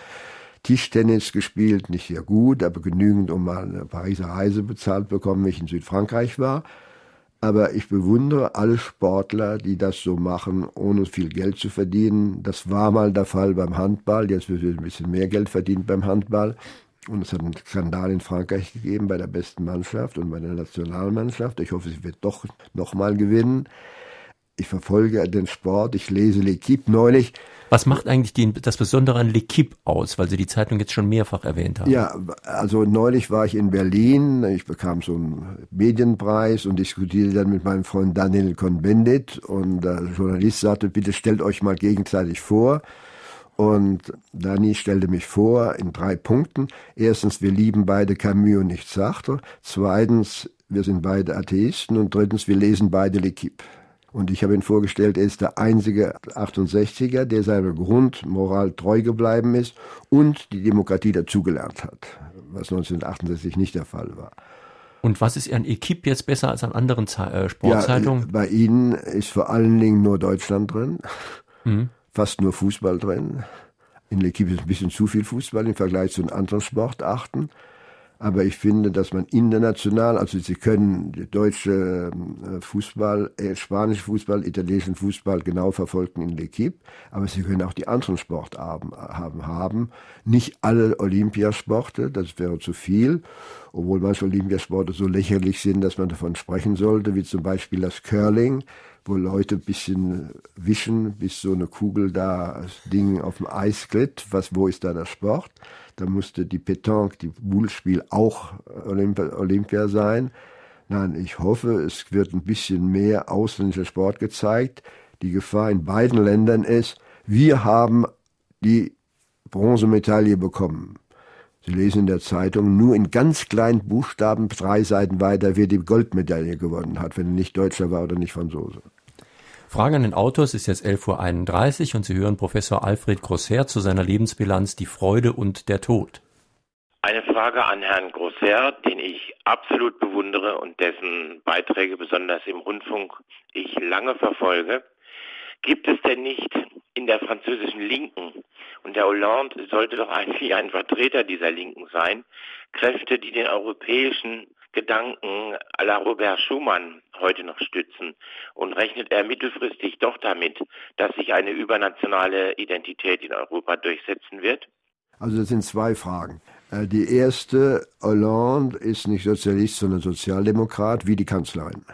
Tischtennis gespielt, nicht sehr gut, aber genügend, um mal eine Pariser Reise bezahlt bekommen, wenn ich in Südfrankreich war. Aber ich bewundere alle Sportler, die das so machen, ohne viel Geld zu verdienen. Das war mal der Fall beim Handball. Jetzt wird ein bisschen mehr Geld verdient beim Handball. Und es hat einen Skandal in Frankreich gegeben bei der besten Mannschaft und bei der Nationalmannschaft. Ich hoffe, sie wird doch nochmal gewinnen. ich verfolge den Sport, ich lese L'Equipe neulich. Was macht eigentlich die, das Besondere an L'Equipe aus, weil Sie die Zeitung jetzt schon mehrfach erwähnt haben? Ja, also neulich war ich in Berlin, ich bekam so einen Medienpreis und diskutierte dann mit meinem Freund Daniel Cohn-Bendit und der Journalist sagte, bitte stellt euch mal gegenseitig vor. Und Dani stellte mich vor in drei Punkten. Erstens, wir lieben beide Camus und nicht Sartre. Zweitens, wir sind beide Atheisten. Und drittens, wir lesen beide L'Equipe. Und ich habe ihn vorgestellt, er ist der einzige 68er, der seiner Grundmoral treu geblieben ist und die Demokratie dazugelernt hat, was 1968 nicht der Fall war. Und was ist an Equipe jetzt besser als an anderen äh, Sportzeitungen? Ja, bei Ihnen ist vor allen Dingen nur Deutschland drin, mhm. Fast nur Fußball drin. In L'Equipe ist ein bisschen zu viel Fußball im Vergleich zu den anderen Sportarten. Aber ich finde, dass man international, also Sie können deutsche äh, Fußball, äh, spanische Fußball, italienischen Fußball genau verfolgen in L'Equipe, aber Sie können auch die anderen Sportarten haben, haben. Nicht alle Olympiasporte, das wäre zu viel, obwohl manche Olympiasporte so lächerlich sind, dass man davon sprechen sollte, wie zum Beispiel das Curling, wo Leute ein bisschen wischen, bis so eine Kugel da, das Ding auf dem Eis glitt. Was, wo ist da der Sport? Da musste die Petanque, die Bullspiel auch Olympia, Olympia sein. Nein, ich hoffe, es wird ein bisschen mehr ausländischer Sport gezeigt. Die Gefahr in beiden Ländern ist, wir haben die Bronzemedaille bekommen. Sie lesen in der Zeitung, nur in ganz kleinen Buchstaben, drei Seiten weiter, wer die Goldmedaille gewonnen hat, wenn er nicht Deutscher war oder nicht Franzose. Frage an den Autor, es ist jetzt 11.31 Uhr und Sie hören Professor Alfred Grosser zu seiner Lebensbilanz Die Freude und der Tod. Eine Frage an Herrn Grosser, den ich absolut bewundere und dessen Beiträge besonders im Rundfunk ich lange verfolge. Gibt es denn nicht in der französischen Linken, und der Hollande sollte doch eigentlich ein Vertreter dieser Linken sein, Kräfte, die den europäischen Gedanken la Robert Schumann heute noch stützen? Und rechnet er mittelfristig doch damit, dass sich eine übernationale Identität in Europa durchsetzen wird? Also das sind zwei Fragen. Äh, die erste, Hollande ist nicht Sozialist, sondern Sozialdemokrat, wie die Kanzlerin.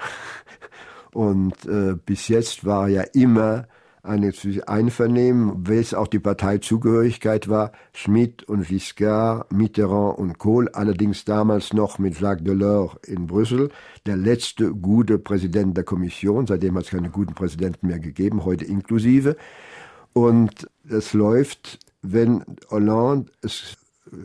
Und äh, bis jetzt war ja immer eine Einvernehmen, welches auch die Parteizugehörigkeit war, Schmidt und Giscard, Mitterrand und Kohl, allerdings damals noch mit Jacques Delors in Brüssel, der letzte gute Präsident der Kommission, seitdem hat es keine guten Präsidenten mehr gegeben, heute inklusive. Und es läuft, wenn Hollande es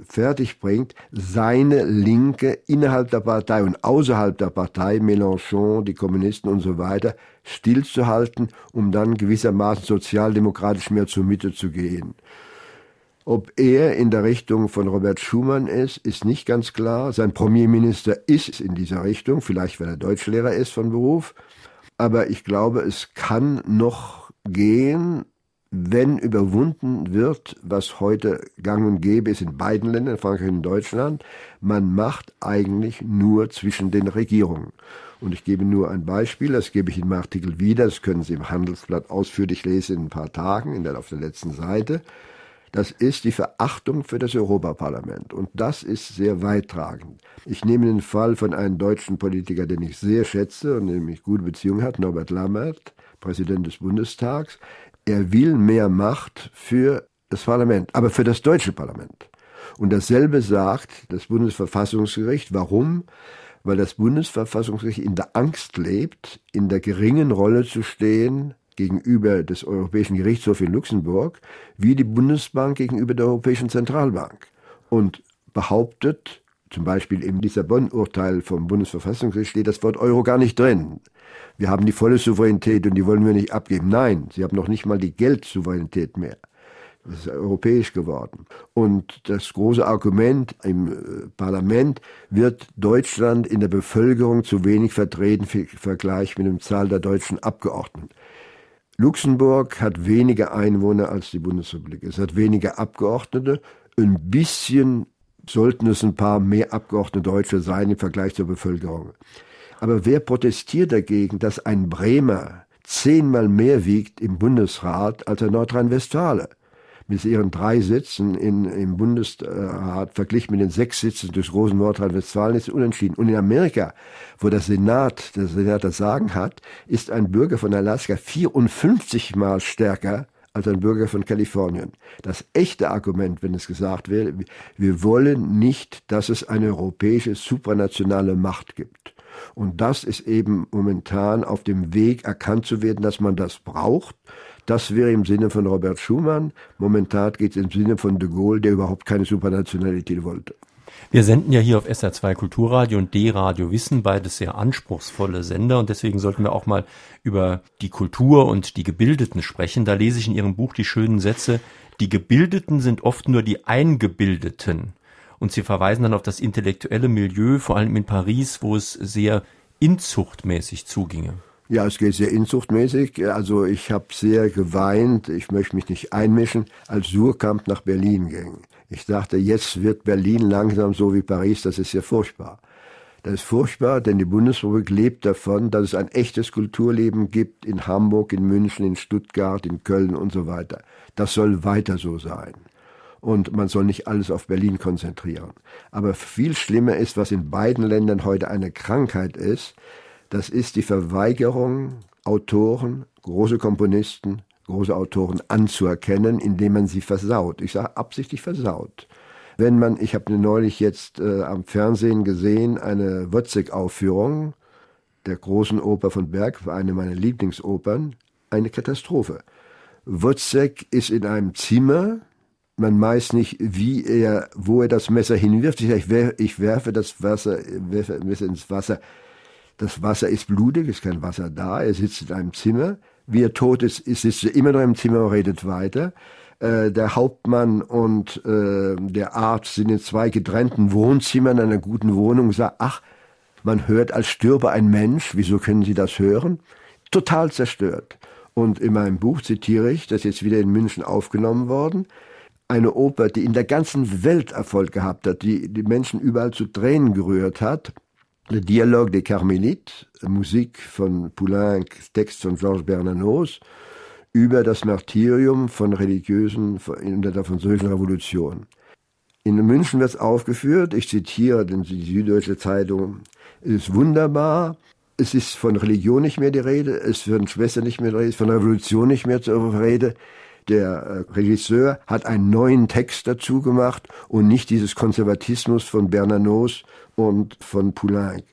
fertig bringt, seine Linke innerhalb der Partei und außerhalb der Partei, Mélenchon, die Kommunisten und so weiter, stillzuhalten, um dann gewissermaßen sozialdemokratisch mehr zur Mitte zu gehen. Ob er in der Richtung von Robert Schumann ist, ist nicht ganz klar. Sein Premierminister ist in dieser Richtung, vielleicht weil er Deutschlehrer ist von Beruf. Aber ich glaube, es kann noch gehen, wenn überwunden wird, was heute gang und gäbe ist in beiden Ländern, Frankreich und Deutschland, man macht eigentlich nur zwischen den Regierungen. Und ich gebe nur ein Beispiel, das gebe ich im Artikel wieder, das können Sie im Handelsblatt ausführlich lesen in ein paar Tagen, in der, auf der letzten Seite. Das ist die Verachtung für das Europaparlament. Und das ist sehr weittragend. Ich nehme den Fall von einem deutschen Politiker, den ich sehr schätze und dem ich gute Beziehungen hat, Norbert Lammert, Präsident des Bundestags er will mehr Macht für das Parlament, aber für das deutsche Parlament. Und dasselbe sagt das Bundesverfassungsgericht. Warum? Weil das Bundesverfassungsgericht in der Angst lebt, in der geringen Rolle zu stehen gegenüber des Europäischen Gerichtshofs in Luxemburg, wie die Bundesbank gegenüber der Europäischen Zentralbank. Und behauptet, zum Beispiel im Lissabon-Urteil vom Bundesverfassungsgericht steht das Wort Euro gar nicht drin wir haben die volle Souveränität und die wollen wir nicht abgeben. Nein, sie haben noch nicht mal die Geldsouveränität mehr. Das ist europäisch geworden. Und das große Argument im äh, Parlament wird Deutschland in der Bevölkerung zu wenig vertreten im Vergleich mit der Zahl der deutschen Abgeordneten. Luxemburg hat weniger Einwohner als die Bundesrepublik. Es hat weniger Abgeordnete. Ein bisschen sollten es ein paar mehr Abgeordnete Deutsche sein im Vergleich zur Bevölkerung. Aber wer protestiert dagegen, dass ein Bremer zehnmal mehr wiegt im Bundesrat als ein Nordrhein-Westfale? mit ihren drei Sitzen in, im Bundesrat verglichen mit den sechs Sitzen des großen Nordrhein-Westfalen ist unentschieden. Und in Amerika, wo der Senat, der Senat das Sagen hat, ist ein Bürger von Alaska 54 mal stärker als ein Bürger von Kalifornien. Das echte Argument, wenn es gesagt wäre, wir wollen nicht, dass es eine europäische supranationale Macht gibt. Und das ist eben momentan auf dem Weg erkannt zu werden, dass man das braucht. Das wäre im Sinne von Robert Schumann. Momentan geht es im Sinne von de Gaulle, der überhaupt keine Supranationalität wollte. Wir senden ja hier auf SR2 Kulturradio und D-Radio Wissen, beides sehr anspruchsvolle Sender und deswegen sollten wir auch mal über die Kultur und die Gebildeten sprechen. Da lese ich in Ihrem Buch die schönen Sätze, die Gebildeten sind oft nur die Eingebildeten. Und Sie verweisen dann auf das intellektuelle Milieu, vor allem in Paris, wo es sehr inzuchtmäßig zuginge. Ja, es geht sehr inzuchtmäßig. Also ich habe sehr geweint, ich möchte mich nicht einmischen, als Surkamp nach Berlin ging. Ich dachte, jetzt wird Berlin langsam so wie Paris, das ist ja furchtbar. Das ist furchtbar, denn die Bundesrepublik lebt davon, dass es ein echtes Kulturleben gibt in Hamburg, in München, in Stuttgart, in Köln und so weiter. Das soll weiter so sein. Und man soll nicht alles auf Berlin konzentrieren. Aber viel schlimmer ist, was in beiden Ländern heute eine Krankheit ist, das ist die Verweigerung, Autoren, große Komponisten, große Autoren anzuerkennen, indem man sie versaut. Ich sage absichtlich versaut. Wenn man, ich habe neulich jetzt äh, am Fernsehen gesehen, eine Wozzeck-Aufführung der großen Oper von Berg, eine meiner Lieblingsopern, eine Katastrophe. Wozzeck ist in einem Zimmer, man weiß nicht, wie er, wo er das Messer hinwirft. Ich, sage, ich werfe das Wasser, werfe Messer ins Wasser. Das Wasser ist blutig, ist kein Wasser da. Er sitzt in einem Zimmer. Wie er tot ist, sitzt er immer noch im Zimmer und redet weiter. Äh, der Hauptmann und äh, der Arzt sind in zwei getrennten Wohnzimmern einer guten Wohnung und sagt, ach, man hört, als stürbe ein Mensch. Wieso können Sie das hören? Total zerstört. Und in meinem Buch zitiere ich, das ist jetzt wieder in München aufgenommen worden, eine Oper, die in der ganzen Welt Erfolg gehabt hat, die die Menschen überall zu Tränen gerührt hat, Le Dialogue des Carmélites, Musik von Poulenc, Text von Georges Bernanos, über das Martyrium von Religiösen in der Französischen Revolution. In München wird es aufgeführt, ich zitiere die Süddeutsche Zeitung, es ist wunderbar, es ist von Religion nicht mehr die Rede, es wird von Schwestern nicht mehr die Rede, von Revolution nicht mehr zur Rede. Der äh, Regisseur hat einen neuen Text dazu gemacht und nicht dieses Konservatismus von Bernanos und von Poulenc.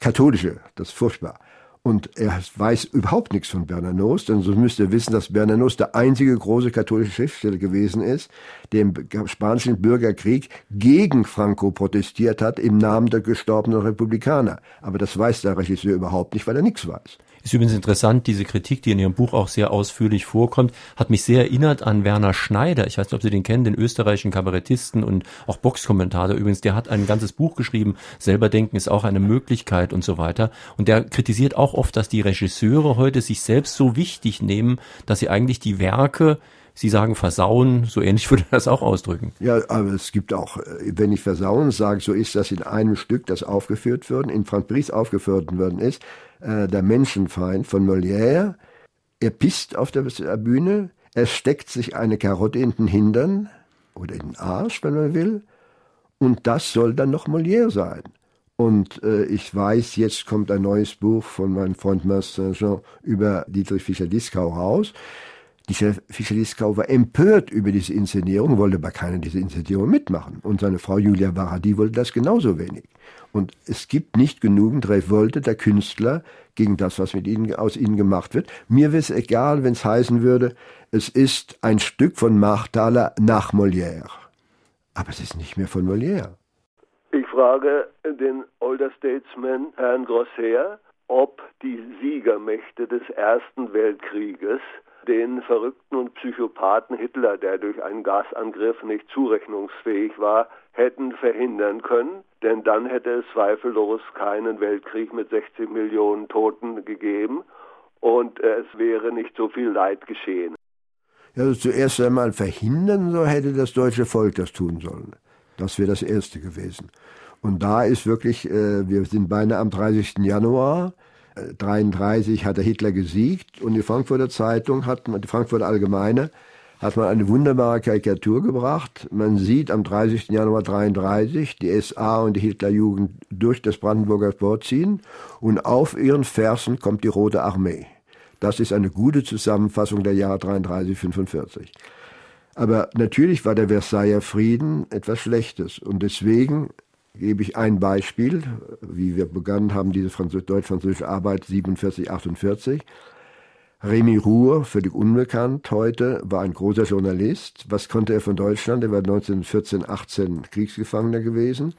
Katholische, das ist furchtbar. Und er weiß überhaupt nichts von Bernanos, denn so müsst ihr wissen, dass Bernanos der einzige große katholische Schriftsteller gewesen ist, der im spanischen Bürgerkrieg gegen Franco protestiert hat im Namen der gestorbenen Republikaner. Aber das weiß der Regisseur überhaupt nicht, weil er nichts weiß. Ist übrigens interessant, diese Kritik, die in Ihrem Buch auch sehr ausführlich vorkommt, hat mich sehr erinnert an Werner Schneider. Ich weiß nicht, ob Sie den kennen, den österreichischen Kabarettisten und auch Boxkommentator. Übrigens, der hat ein ganzes Buch geschrieben, selber denken ist auch eine Möglichkeit und so weiter. Und der kritisiert auch oft, dass die Regisseure heute sich selbst so wichtig nehmen, dass sie eigentlich die Werke Sie sagen versauen, so ähnlich würde er das auch ausdrücken. Ja, aber es gibt auch, wenn ich versauen sage, so ist das in einem Stück, das aufgeführt worden, in Franz Bries aufgeführt worden ist, äh, der Menschenfeind von Molière. Er pisst auf der Bühne, er steckt sich eine Karotte in den Hintern oder in den Arsch, wenn man will, und das soll dann noch Molière sein. Und äh, ich weiß, jetzt kommt ein neues Buch von meinem Freund Marcel Jean über Dietrich Fischer-Dieskau raus. Dieser Fischer-Dieskau war empört über diese Inszenierung, wollte aber keiner diese Inszenierung mitmachen. Und seine Frau Julia Baradi wollte das genauso wenig. Und es gibt nicht genügend Revolte der Künstler gegen das, was mit ihnen, aus ihnen gemacht wird. Mir wäre es egal, wenn es heißen würde, es ist ein Stück von Marthaler nach Molière. Aber es ist nicht mehr von Molière. Ich frage den Older Statesman Herrn Grosser, ob die Siegermächte des Ersten Weltkrieges den verrückten und Psychopathen Hitler, der durch einen Gasangriff nicht zurechnungsfähig war, hätten verhindern können, denn dann hätte es zweifellos keinen Weltkrieg mit 60 Millionen Toten gegeben und es wäre nicht so viel Leid geschehen. Also zuerst einmal verhindern, so hätte das deutsche Volk das tun sollen. Das wäre das Erste gewesen. Und da ist wirklich, äh, wir sind beinahe am 30. Januar, 33 hat der Hitler gesiegt und die Frankfurter Zeitung hat, die Frankfurter Allgemeine hat man eine wunderbare Karikatur gebracht. Man sieht am 30. Januar 33 die SA und die Hitlerjugend durch das Brandenburger Tor ziehen und auf ihren Fersen kommt die Rote Armee. Das ist eine gute Zusammenfassung der Jahre 33, 45. Aber natürlich war der Versailler Frieden etwas Schlechtes und deswegen gebe ich ein Beispiel, wie wir begonnen haben, diese deutsch-französische Arbeit 47, 48. Remy Ruhr, völlig unbekannt heute, war ein großer Journalist. Was konnte er von Deutschland? Er war 1914, 18 Kriegsgefangener gewesen.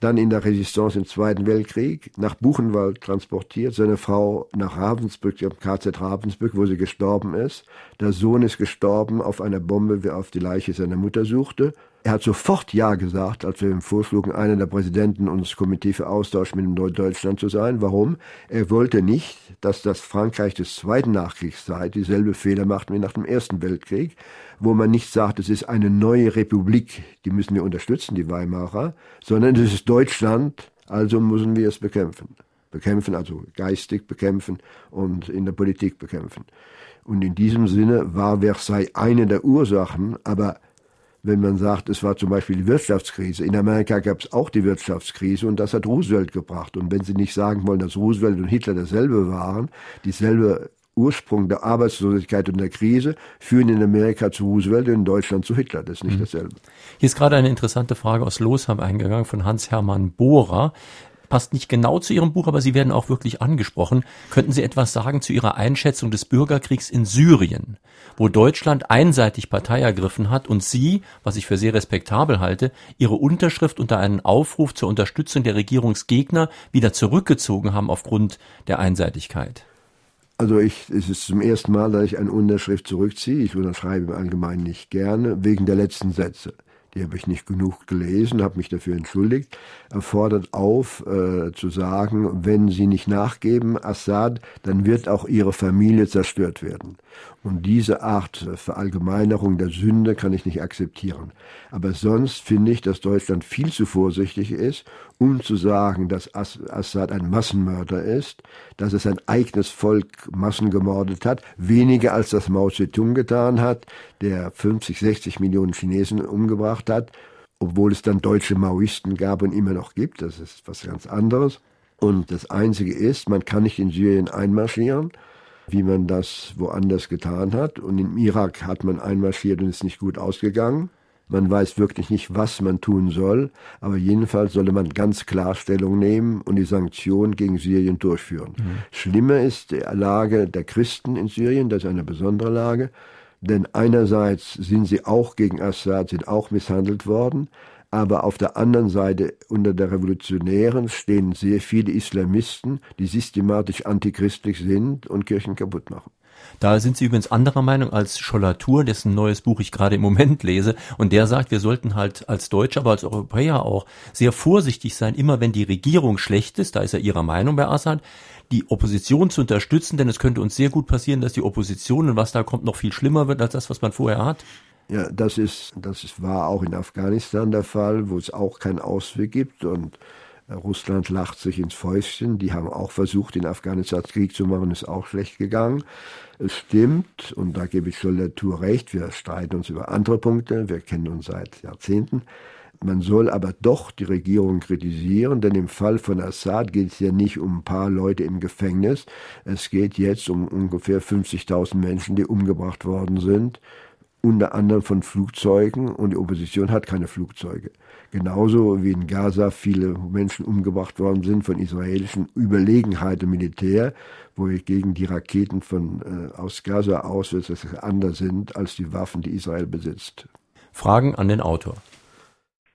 Dann in der Resistance im Zweiten Weltkrieg, nach Buchenwald transportiert, seine Frau nach Ravensbrück, am KZ Ravensbrück, wo sie gestorben ist. Der Sohn ist gestorben auf einer Bombe, wer auf die Leiche seiner Mutter suchte. Er hat sofort Ja gesagt, als wir ihm vorschlugen, einer der Präsidenten unseres Komitee für Austausch mit dem Deutschland zu sein. Warum? Er wollte nicht, dass das Frankreich des zweiten Nachkriegszeit dieselbe Fehler macht wie nach dem Ersten Weltkrieg, wo man nicht sagt, es ist eine neue Republik, die müssen wir unterstützen, die Weimarer, sondern es ist Deutschland, also müssen wir es bekämpfen. Bekämpfen, also geistig bekämpfen und in der Politik bekämpfen. Und in diesem Sinne war Versailles eine der Ursachen, aber wenn man sagt, es war zum Beispiel die Wirtschaftskrise. In Amerika gab es auch die Wirtschaftskrise und das hat Roosevelt gebracht. Und wenn Sie nicht sagen wollen, dass Roosevelt und Hitler dasselbe waren, dieselbe Ursprung der Arbeitslosigkeit und der Krise führen in Amerika zu Roosevelt und in Deutschland zu Hitler. Das ist nicht mhm. dasselbe. Hier ist gerade eine interessante Frage aus Losheim eingegangen von Hans-Hermann Bohrer passt nicht genau zu Ihrem Buch, aber Sie werden auch wirklich angesprochen. Könnten Sie etwas sagen zu Ihrer Einschätzung des Bürgerkriegs in Syrien, wo Deutschland einseitig Partei ergriffen hat und Sie, was ich für sehr respektabel halte, Ihre Unterschrift unter einen Aufruf zur Unterstützung der Regierungsgegner wieder zurückgezogen haben aufgrund der Einseitigkeit? Also ich, es ist zum ersten Mal, dass ich eine Unterschrift zurückziehe. Ich unterschreibe im Allgemeinen nicht gerne, wegen der letzten Sätze die habe ich nicht genug gelesen, habe mich dafür entschuldigt, er fordert auf äh, zu sagen, wenn sie nicht nachgeben, Assad, dann wird auch ihre Familie zerstört werden. Und diese Art Verallgemeinerung der Sünde kann ich nicht akzeptieren. Aber sonst finde ich, dass Deutschland viel zu vorsichtig ist, um zu sagen, dass Assad ein Massenmörder ist, dass es sein eigenes Volk Massen gemordet hat, weniger als das Mao Zedong getan hat, der 50, 60 Millionen Chinesen umgebracht hat, obwohl es dann deutsche Maoisten gab und immer noch gibt. Das ist was ganz anderes. Und das Einzige ist, man kann nicht in Syrien einmarschieren wie man das woanders getan hat. Und im Irak hat man einmarschiert und ist nicht gut ausgegangen. Man weiß wirklich nicht, was man tun soll, aber jedenfalls solle man ganz klar Stellung nehmen und die Sanktionen gegen Syrien durchführen. Mhm. Schlimmer ist die Lage der Christen in Syrien, das ist eine besondere Lage, denn einerseits sind sie auch gegen Assad, sind auch misshandelt worden, aber auf der anderen Seite unter der Revolutionären stehen sehr viele Islamisten, die systematisch antichristlich sind und Kirchen kaputt machen. Da sind Sie übrigens anderer Meinung als Schollatur, dessen neues Buch ich gerade im Moment lese. Und der sagt, wir sollten halt als Deutsche, aber als Europäer auch sehr vorsichtig sein, immer wenn die Regierung schlecht ist, da ist er Ihrer Meinung bei Assad, die Opposition zu unterstützen, denn es könnte uns sehr gut passieren, dass die Opposition und was da kommt noch viel schlimmer wird als das, was man vorher hat. Ja, das ist, das war auch in Afghanistan der Fall, wo es auch keinen Ausweg gibt und äh, Russland lacht sich ins Fäustchen. Die haben auch versucht, den Afghanistan Krieg zu machen, ist auch schlecht gegangen. Es stimmt, und da gebe ich Tour recht, wir streiten uns über andere Punkte, wir kennen uns seit Jahrzehnten. Man soll aber doch die Regierung kritisieren, denn im Fall von Assad geht es ja nicht um ein paar Leute im Gefängnis. Es geht jetzt um ungefähr 50.000 Menschen, die umgebracht worden sind unter anderem von Flugzeugen und die Opposition hat keine Flugzeuge. Genauso wie in Gaza viele Menschen umgebracht worden sind von israelischen Überlegenheit im Militär, wo gegen die Raketen von, äh, aus Gaza aus dass anders sind als die Waffen, die Israel besitzt. Fragen an den Autor.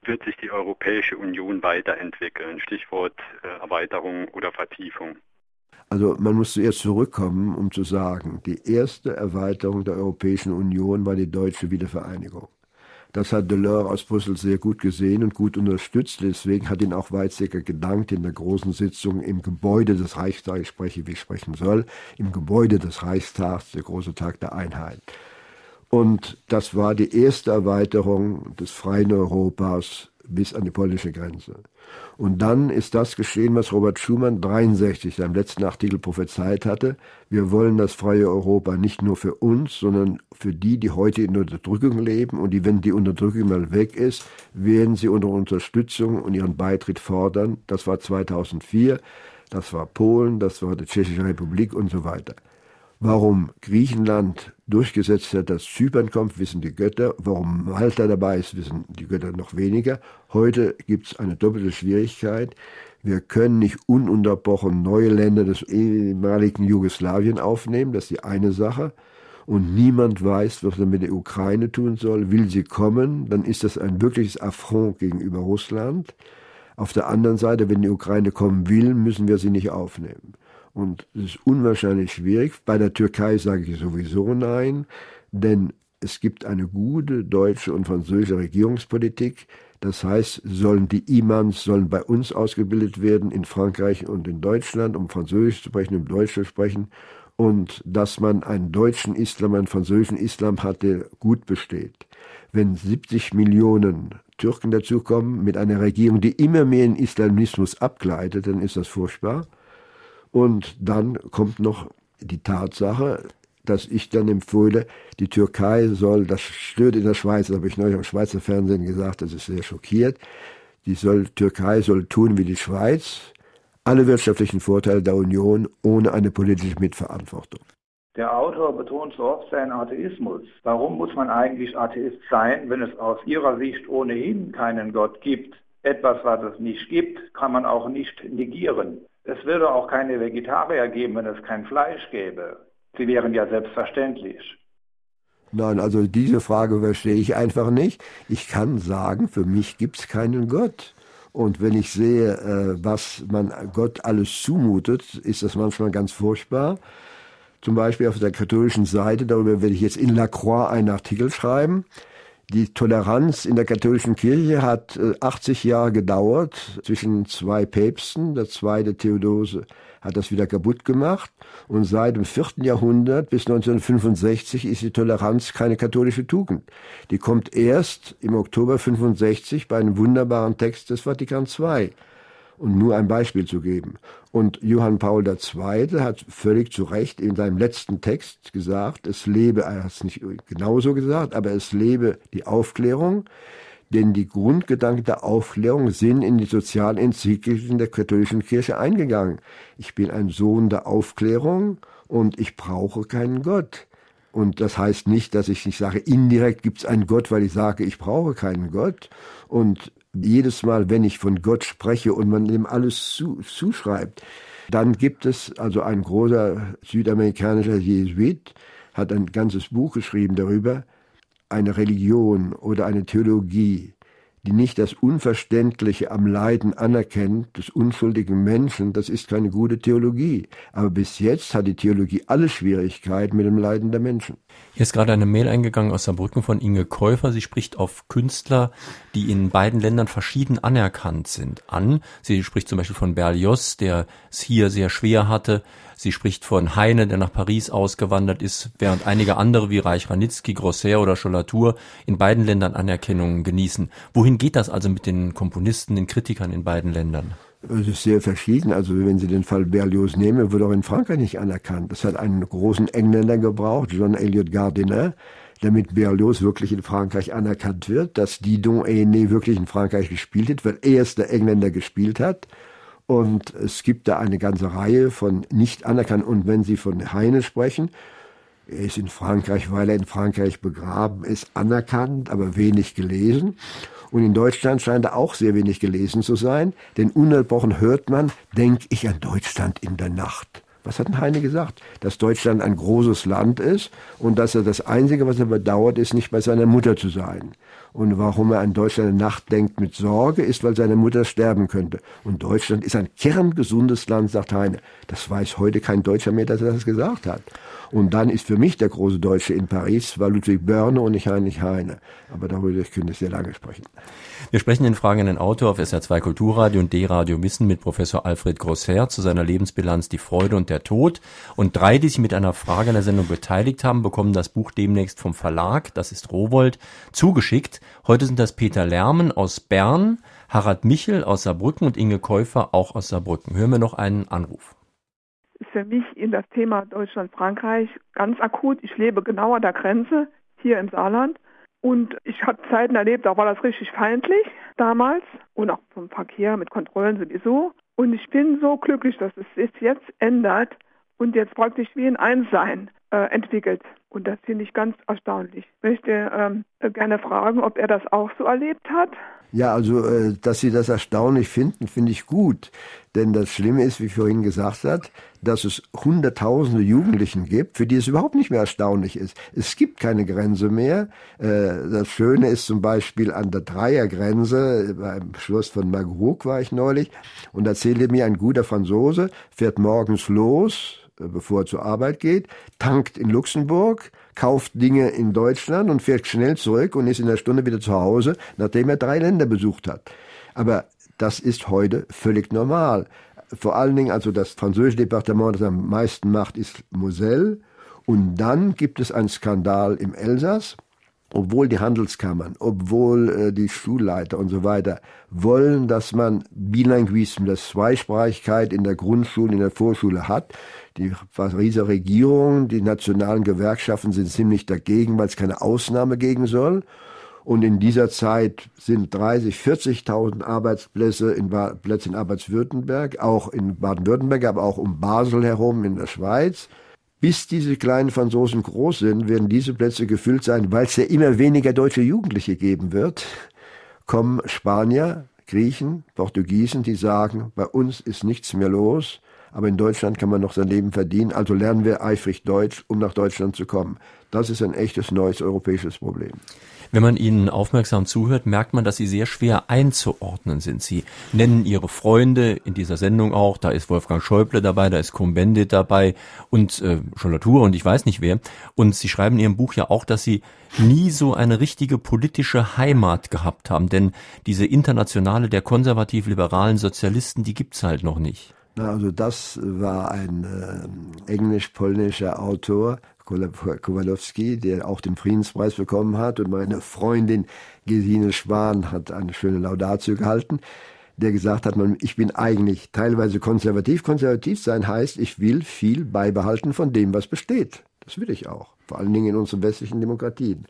Wird sich die Europäische Union weiterentwickeln? Stichwort äh, Erweiterung oder Vertiefung. Also man muss zuerst zurückkommen, um zu sagen, die erste Erweiterung der Europäischen Union war die deutsche Wiedervereinigung. Das hat Delors aus Brüssel sehr gut gesehen und gut unterstützt. Deswegen hat ihn auch Weizsäcker gedankt in der großen Sitzung im Gebäude des Reichstags, ich spreche, wie ich sprechen soll, im Gebäude des Reichstags, der große Tag der Einheit. Und das war die erste Erweiterung des freien Europas bis an die polnische Grenze. Und dann ist das geschehen, was Robert Schumann 63 seinem letzten Artikel prophezeit hatte. Wir wollen das freie Europa nicht nur für uns, sondern für die, die heute in Unterdrückung leben und die, wenn die Unterdrückung mal weg ist, werden sie unsere Unterstützung und ihren Beitritt fordern. Das war 2004, das war Polen, das war die Tschechische Republik und so weiter. Warum Griechenland durchgesetzt hat, dass Zypern kommt, wissen die Götter. Warum Malta dabei ist, wissen die Götter noch weniger. Heute gibt es eine doppelte Schwierigkeit. Wir können nicht ununterbrochen neue Länder des ehemaligen Jugoslawien aufnehmen, das ist die eine Sache. Und niemand weiß, was er mit der Ukraine tun soll. Will sie kommen, dann ist das ein wirkliches Affront gegenüber Russland. Auf der anderen Seite, wenn die Ukraine kommen will, müssen wir sie nicht aufnehmen. Und es ist unwahrscheinlich schwierig. Bei der Türkei sage ich sowieso nein, denn es gibt eine gute deutsche und französische Regierungspolitik. Das heißt, sollen die Imams sollen bei uns ausgebildet werden, in Frankreich und in Deutschland, um Französisch zu sprechen, um Deutsch zu sprechen. Und dass man einen deutschen Islam, einen französischen Islam hat, der gut besteht. Wenn 70 Millionen Türken dazukommen, mit einer Regierung, die immer mehr in Islamismus abgleitet, dann ist das furchtbar. Und dann kommt noch die Tatsache, dass ich dann empfehle, die Türkei soll, das stört in der Schweiz, das habe ich neulich am Schweizer Fernsehen gesagt, das ist sehr schockiert, die soll, Türkei soll tun wie die Schweiz, alle wirtschaftlichen Vorteile der Union ohne eine politische Mitverantwortung. Der Autor betont so oft seinen Atheismus. Warum muss man eigentlich Atheist sein, wenn es aus Ihrer Sicht ohnehin keinen Gott gibt? Etwas, was es nicht gibt, kann man auch nicht negieren. Es würde auch keine Vegetarier geben, wenn es kein Fleisch gäbe. Sie wären ja selbstverständlich. Nein, also diese Frage verstehe ich einfach nicht. Ich kann sagen, für mich gibt es keinen Gott. Und wenn ich sehe, äh, was man Gott alles zumutet, ist das manchmal ganz furchtbar. Zum Beispiel auf der katholischen Seite, darüber werde ich jetzt in La Croix einen Artikel schreiben. Die Toleranz in der katholischen Kirche hat 80 äh, Jahre gedauert zwischen zwei Päpsten. Der zweite Theodose hat das wieder kaputt gemacht. Und seit dem vierten Jahrhundert bis 1965 ist die Toleranz keine katholische Tugend. Die kommt erst im Oktober 65 bei einem wunderbaren Text des Vatikan II und nur ein Beispiel zu geben. Und Johann Paul II. hat völlig zu Recht in seinem letzten Text gesagt, es lebe, er hat es nicht genauso gesagt, aber es lebe die Aufklärung, denn die Grundgedanken der Aufklärung sind in die sozialen Enzykliken der katholischen Kirche eingegangen. Ich bin ein Sohn der Aufklärung und ich brauche keinen Gott. Und das heißt nicht, dass ich nicht sage, indirekt gibt es einen Gott, weil ich sage, ich brauche keinen Gott. Und jedes Mal, wenn ich von Gott spreche und man ihm alles zu, zuschreibt, dann gibt es also ein großer südamerikanischer Jesuit, hat ein ganzes Buch geschrieben darüber, eine Religion oder eine Theologie, die nicht das Unverständliche am Leiden anerkennt des unschuldigen Menschen, das ist keine gute Theologie. Aber bis jetzt hat die Theologie alle Schwierigkeiten mit dem Leiden der Menschen. Hier ist gerade eine Mail eingegangen aus Saarbrücken von Inge Käufer. Sie spricht auf Künstler, die in beiden Ländern verschieden anerkannt sind, an. Sie spricht zum Beispiel von Berlioz, der es hier sehr schwer hatte. Sie spricht von Heine, der nach Paris ausgewandert ist, während einige andere wie Reich Ranitzky, Grosser oder Schollatur in beiden Ländern Anerkennung genießen. Wohin geht das also mit den Komponisten, den Kritikern in beiden Ländern? Es ist sehr verschieden. Also wenn Sie den Fall Berlioz nehmen, wird auch in Frankreich nicht anerkannt. Es hat einen großen Engländer gebraucht, John Elliot Gardiner, damit Berlioz wirklich in Frankreich anerkannt wird, dass Didon Aîné wirklich in Frankreich gespielt hat, weil er es der Engländer gespielt hat. Und es gibt da eine ganze Reihe von nicht anerkannt. Und wenn Sie von Heine sprechen, er ist in Frankreich, weil er in Frankreich begraben ist, anerkannt, aber wenig gelesen. Und in Deutschland scheint er auch sehr wenig gelesen zu sein, denn ununterbrochen hört man, denk ich an Deutschland in der Nacht. Was hat denn Heine gesagt? Dass Deutschland ein großes Land ist und dass er das Einzige, was er bedauert, ist, nicht bei seiner Mutter zu sein. Und warum er an Deutschland nachdenkt mit Sorge, ist, weil seine Mutter sterben könnte. Und Deutschland ist ein kerngesundes Land, sagt Heine. Das weiß heute kein Deutscher mehr, dass er das gesagt hat. Und dann ist für mich der große Deutsche in Paris, war Ludwig Börne und nicht Heinrich Heine. Aber darüber könnte ich sehr lange sprechen. Wir sprechen den fragenden Autor auf SR2 Kulturradio und D-Radio Wissen mit Professor Alfred Grosser zu seiner Lebensbilanz Die Freude und der Tod. Und drei, die sich mit einer Frage an der Sendung beteiligt haben, bekommen das Buch demnächst vom Verlag, das ist Rowold, zugeschickt. Heute sind das Peter Lermen aus Bern, Harald Michel aus Saarbrücken und Inge Käufer auch aus Saarbrücken. Hören wir noch einen Anruf. Für mich in das Thema Deutschland-Frankreich ganz akut. Ich lebe genau an der Grenze hier im Saarland und ich habe Zeiten erlebt, da war das richtig feindlich damals und auch vom Verkehr mit Kontrollen sowieso. Und ich bin so glücklich, dass es sich jetzt ändert und jetzt praktisch wie ein Einssein äh, entwickelt. Und das finde ich ganz erstaunlich. Ich möchte ähm, gerne fragen, ob er das auch so erlebt hat. Ja, also, äh, dass Sie das erstaunlich finden, finde ich gut. Denn das Schlimme ist, wie vorhin gesagt hat, dass es Hunderttausende Jugendlichen gibt, für die es überhaupt nicht mehr erstaunlich ist. Es gibt keine Grenze mehr. Äh, das Schöne ist zum Beispiel an der Dreiergrenze, beim Schloss von Magrouk war ich neulich, und erzählte mir ein guter Franzose, fährt morgens los, äh, bevor er zur Arbeit geht, tankt in Luxemburg, kauft Dinge in Deutschland und fährt schnell zurück und ist in der Stunde wieder zu Hause, nachdem er drei Länder besucht hat. Aber das ist heute völlig normal. Vor allen Dingen, also das französische Departement, das am meisten macht, ist Moselle. Und dann gibt es einen Skandal im Elsass obwohl die Handelskammern, obwohl äh, die Schulleiter und so weiter wollen, dass man Bilinguismus, das Zweisprachigkeit in der Grundschule, in der Vorschule hat. Die Pariser Regierung, die nationalen Gewerkschaften sind ziemlich dagegen, weil es keine Ausnahme gegen soll. Und in dieser Zeit sind 30, 40.000 Arbeitsplätze in, Plätze in Arbeitswürttemberg, auch in Baden-Württemberg, aber auch um Basel herum in der Schweiz. Bis diese kleinen Franzosen groß sind, werden diese Plätze gefüllt sein, weil es ja immer weniger deutsche Jugendliche geben wird. Kommen Spanier, Griechen, Portugiesen, die sagen, bei uns ist nichts mehr los, aber in Deutschland kann man noch sein Leben verdienen, also lernen wir eifrig Deutsch, um nach Deutschland zu kommen. Das ist ein echtes neues europäisches Problem. Wenn man Ihnen aufmerksam zuhört, merkt man, dass Sie sehr schwer einzuordnen sind. Sie nennen Ihre Freunde in dieser Sendung auch. Da ist Wolfgang Schäuble dabei, da ist Cohn-Bendit dabei und äh, Schollatur und ich weiß nicht wer. Und Sie schreiben in Ihrem Buch ja auch, dass Sie nie so eine richtige politische Heimat gehabt haben. Denn diese Internationale der konservativ-liberalen Sozialisten, die gibt's halt noch nicht. Na, also das war ein äh, englisch-polnischer Autor, Kowalowski, der auch den Friedenspreis bekommen hat. Und meine Freundin Gesine Schwan hat eine schöne Laudatio gehalten, der gesagt hat, ich bin eigentlich teilweise konservativ. Konservativ sein heißt, ich will viel beibehalten von dem, was besteht. Das will ich auch. Vor allen Dingen in unseren westlichen Demokratien.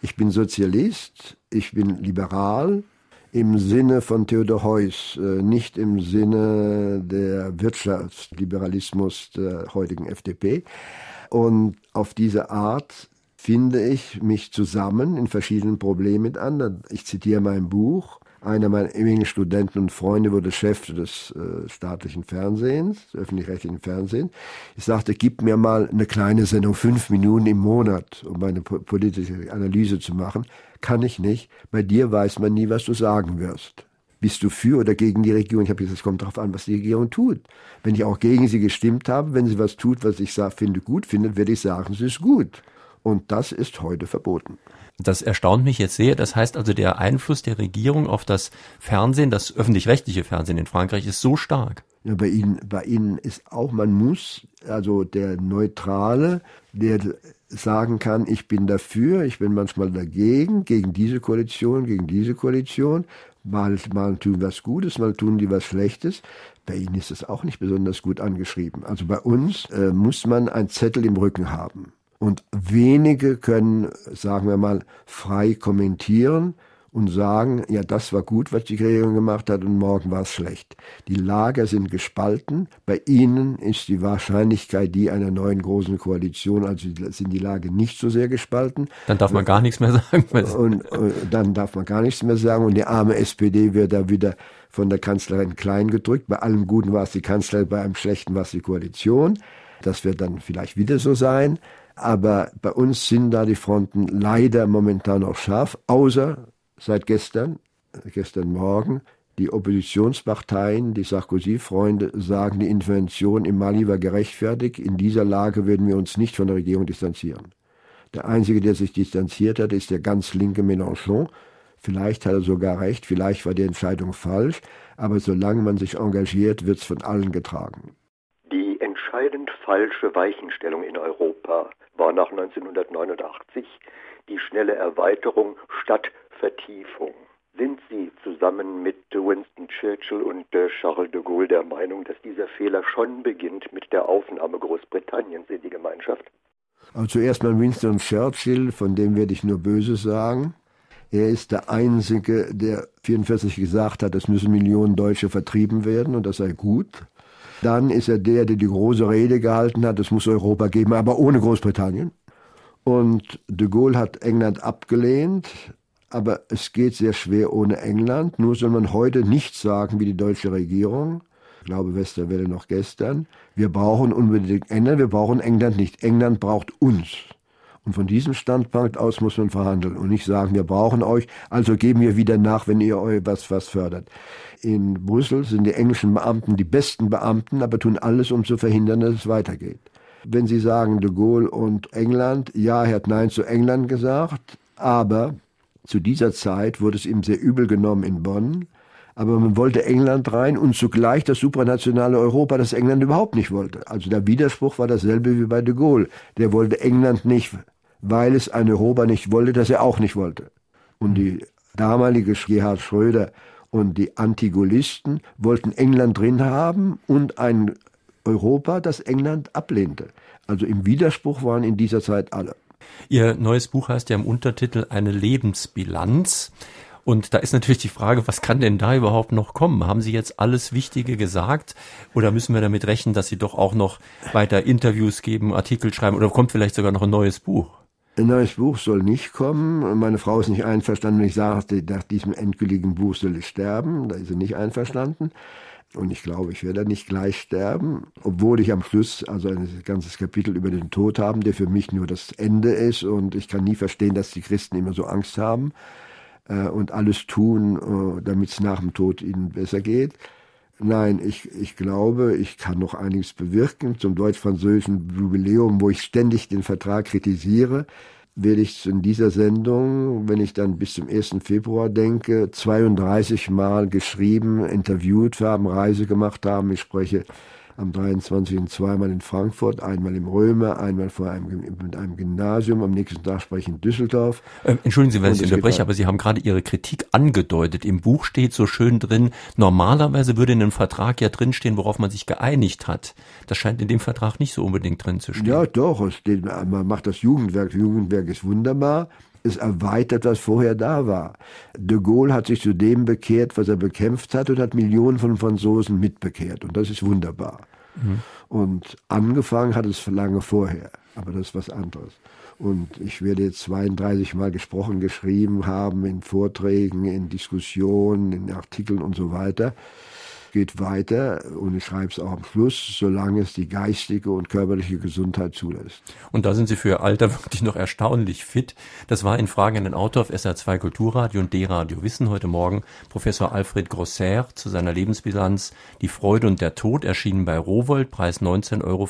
Ich bin Sozialist, ich bin liberal, im Sinne von Theodor Heuss, äh, nicht im Sinne der Wirtschaftsliberalismus der heutigen FDP. Und auf diese Art finde ich mich zusammen in verschiedenen Problemen mit anderen. Ich zitiere mein Buch. Einer meiner ehemaligen Studenten und Freunde wurde Chef des äh, staatlichen Fernsehens, des öffentlich-rechtlichen Fernsehens. Ich sagte, gib mir mal eine kleine Sendung, fünf Minuten im Monat, um meine politische Analyse zu machen. Kann ich nicht. Bei dir weiß man nie, was du sagen wirst. Bist du für oder gegen die Regierung? Ich habe gesagt, es kommt darauf an, was die Regierung tut. Wenn ich auch gegen sie gestimmt habe, wenn sie was tut, was ich finde gut finde, werde ich sagen, es ist gut. Und das ist heute verboten. Das erstaunt mich jetzt sehr. Das heißt also, der Einfluss der Regierung auf das Fernsehen, das öffentlich-rechtliche Fernsehen in Frankreich, ist so stark. Ja, bei Ihnen, bei Ihnen ist auch, man muss, also der Neutrale, der sagen kann, ich bin dafür, ich bin manchmal dagegen, gegen diese Koalition, gegen diese Koalition, Mal, mal tun was Gutes, mal tun die was Schlechtes. Bei Ihnen ist es auch nicht besonders gut angeschrieben. Also bei uns äh, muss man einen Zettel im Rücken haben. Und wenige können, sagen wir mal, frei kommentieren und sagen, ja, das war gut, was die Regierung gemacht hat und morgen war es schlecht. Die Lager sind gespalten. Bei Ihnen ist die Wahrscheinlichkeit die einer neuen großen Koalition, also sind die Lage nicht so sehr gespalten. Dann darf man gar nichts mehr sagen. Und, und dann darf man gar nichts mehr sagen und die arme SPD wird da wieder von der Kanzlerin klein gedrückt. Bei allem Guten war es die Kanzlerin, bei allem Schlechten war es die Koalition. Das wird dann vielleicht wieder so sein. Aber bei uns sind da die Fronten leider momentan noch scharf, außer seit gestern, gestern Morgen, die Oppositionsparteien, die Sarkozy-Freunde sagen, die Intervention im Mali war gerechtfertigt. In dieser Lage würden wir uns nicht von der Regierung distanzieren. Der Einzige, der sich distanziert hat, ist der ganz linke Mélenchon. Vielleicht hat er sogar recht, vielleicht war die Entscheidung falsch, aber solange man sich engagiert, wird es von allen getragen. Die entscheidend falsche Weichenstellung in Europa war nach 1989 die schnelle Erweiterung statt Vertiefung. Sind Sie zusammen mit Winston Churchill und äh, Charles de Gaulle der Meinung, dass dieser Fehler schon beginnt mit der Aufnahme Großbritanniens in die Gemeinschaft? Also zuerst mal Winston Churchill, von dem werde ich nur Böses sagen. Er ist der Einzige, der 44 gesagt hat, es müssen Millionen Deutsche vertrieben werden und das sei gut. Dann ist er der, der die große Rede gehalten hat, es muss Europa geben, aber ohne Großbritannien. Und de Gaulle hat England abgelehnt, aber es geht sehr schwer ohne England. Nur soll man heute nicht sagen wie die deutsche Regierung. Ich glaube, Westerwelle noch gestern. Wir brauchen unbedingt England, wir brauchen England nicht. England braucht uns. Und von diesem Standpunkt aus muss man verhandeln und nicht sagen, wir brauchen euch, also geben wir wieder nach, wenn ihr euch was, was fördert. In Brüssel sind die englischen Beamten die besten Beamten, aber tun alles, um zu verhindern, dass es weitergeht. Wenn Sie sagen, de Gaulle und England, ja, er hat Nein zu England gesagt, aber zu dieser Zeit wurde es ihm sehr übel genommen in Bonn, aber man wollte England rein und zugleich das supranationale Europa, das England überhaupt nicht wollte. Also der Widerspruch war dasselbe wie bei de Gaulle. Der wollte England nicht, weil es ein Europa nicht wollte, das er auch nicht wollte. Und die damalige Gerhard Schröder und die Antigolisten wollten England drin haben und ein Europa, das England ablehnte. Also im Widerspruch waren in dieser Zeit alle. Ihr neues Buch heißt ja im Untertitel eine Lebensbilanz. Und da ist natürlich die Frage, was kann denn da überhaupt noch kommen? Haben Sie jetzt alles Wichtige gesagt oder müssen wir damit rechnen, dass Sie doch auch noch weiter Interviews geben, Artikel schreiben oder kommt vielleicht sogar noch ein neues Buch? Ein neues Buch soll nicht kommen. Meine Frau ist nicht einverstanden, wenn ich sage, nach diesem endgültigen Buch soll ich sterben. Da ist sie nicht einverstanden. Und ich glaube, ich werde nicht gleich sterben, obwohl ich am Schluss also ein ganzes Kapitel über den Tod haben, der für mich nur das Ende ist. Und ich kann nie verstehen, dass die Christen immer so Angst haben äh, und alles tun, äh, damit es nach dem Tod ihnen besser geht. Nein, ich, ich glaube, ich kann noch einiges bewirken zum deutsch-französischen Jubiläum, wo ich ständig den Vertrag kritisiere werde ich in dieser Sendung, wenn ich dann bis zum 1. Februar denke, 32 Mal geschrieben, interviewt haben, Reise gemacht haben. Ich spreche am 23. zweimal in Frankfurt, einmal im Römer, einmal vor einem, mit einem Gymnasium, am nächsten Tag spreche ich in Düsseldorf. Ähm, entschuldigen Sie, wenn ich unterbreche, aber Sie haben gerade Ihre Kritik angedeutet. Im Buch steht so schön drin, normalerweise würde in einem Vertrag ja drinstehen, worauf man sich geeinigt hat. Das scheint in dem Vertrag nicht so unbedingt drin zu stehen. Ja, doch, steht, man macht das Jugendwerk. Das Jugendwerk ist wunderbar es erweitert, was vorher da war. De Gaulle hat sich zu dem bekehrt, was er bekämpft hat und hat Millionen von Franzosen mitbekehrt. Und das ist wunderbar. Mhm. Und angefangen hat es lange vorher. Aber das ist was anderes. Und ich werde jetzt 32 Mal gesprochen, geschrieben haben in Vorträgen, in Diskussionen, in Artikeln und so weiter geht weiter und ich schreibe es auch am Schluss, solange es die geistige und körperliche Gesundheit zulässt. Und da sind Sie für Ihr Alter wirklich noch erstaunlich fit. Das war in Fragen an den Autor auf SR2 Kulturradio und D-Radio Wissen heute Morgen Professor Alfred Grosser zu seiner Lebensbilanz Die Freude und der Tod erschienen bei Rowold, Preis 19,95 Euro.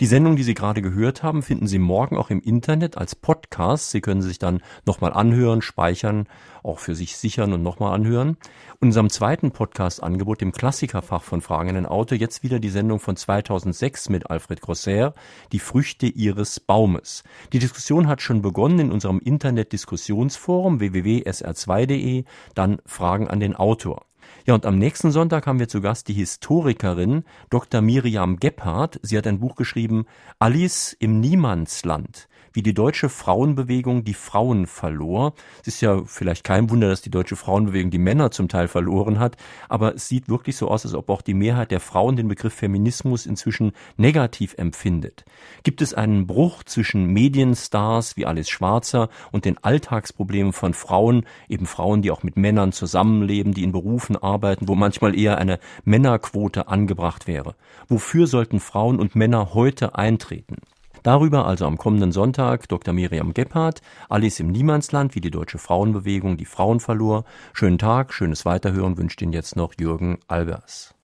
Die Sendung, die Sie gerade gehört haben, finden Sie morgen auch im Internet als Podcast. Sie können sich dann nochmal anhören, speichern, auch für sich sichern und nochmal anhören. Unserem zweiten Podcast-Angebot, dem Klassikerfach von Fragen in ein Auto, jetzt wieder die Sendung von 2006 mit Alfred Grosser, Die Früchte ihres Baumes. Die Diskussion hat schon begonnen in unserem Internet-Diskussionsforum www.sr2.de, dann Fragen an den Autor. Ja, und am nächsten Sonntag haben wir zu Gast die Historikerin Dr. Miriam Gebhardt. Sie hat ein Buch geschrieben, Alice im Niemandsland wie die deutsche Frauenbewegung die Frauen verlor. Es ist ja vielleicht kein Wunder, dass die deutsche Frauenbewegung die Männer zum Teil verloren hat, aber es sieht wirklich so aus, als ob auch die Mehrheit der Frauen den Begriff Feminismus inzwischen negativ empfindet. Gibt es einen Bruch zwischen Medienstars wie Alice Schwarzer und den Alltagsproblemen von Frauen, eben Frauen, die auch mit Männern zusammenleben, die in Berufen arbeiten, wo manchmal eher eine Männerquote angebracht wäre? Wofür sollten Frauen und Männer heute eintreten? Darüber also am kommenden Sonntag Dr. Miriam Gebhardt, Alice im Niemandsland, wie die deutsche Frauenbewegung die Frauen verlor. Schönen Tag, schönes Weiterhören wünscht Ihnen jetzt noch Jürgen Albers.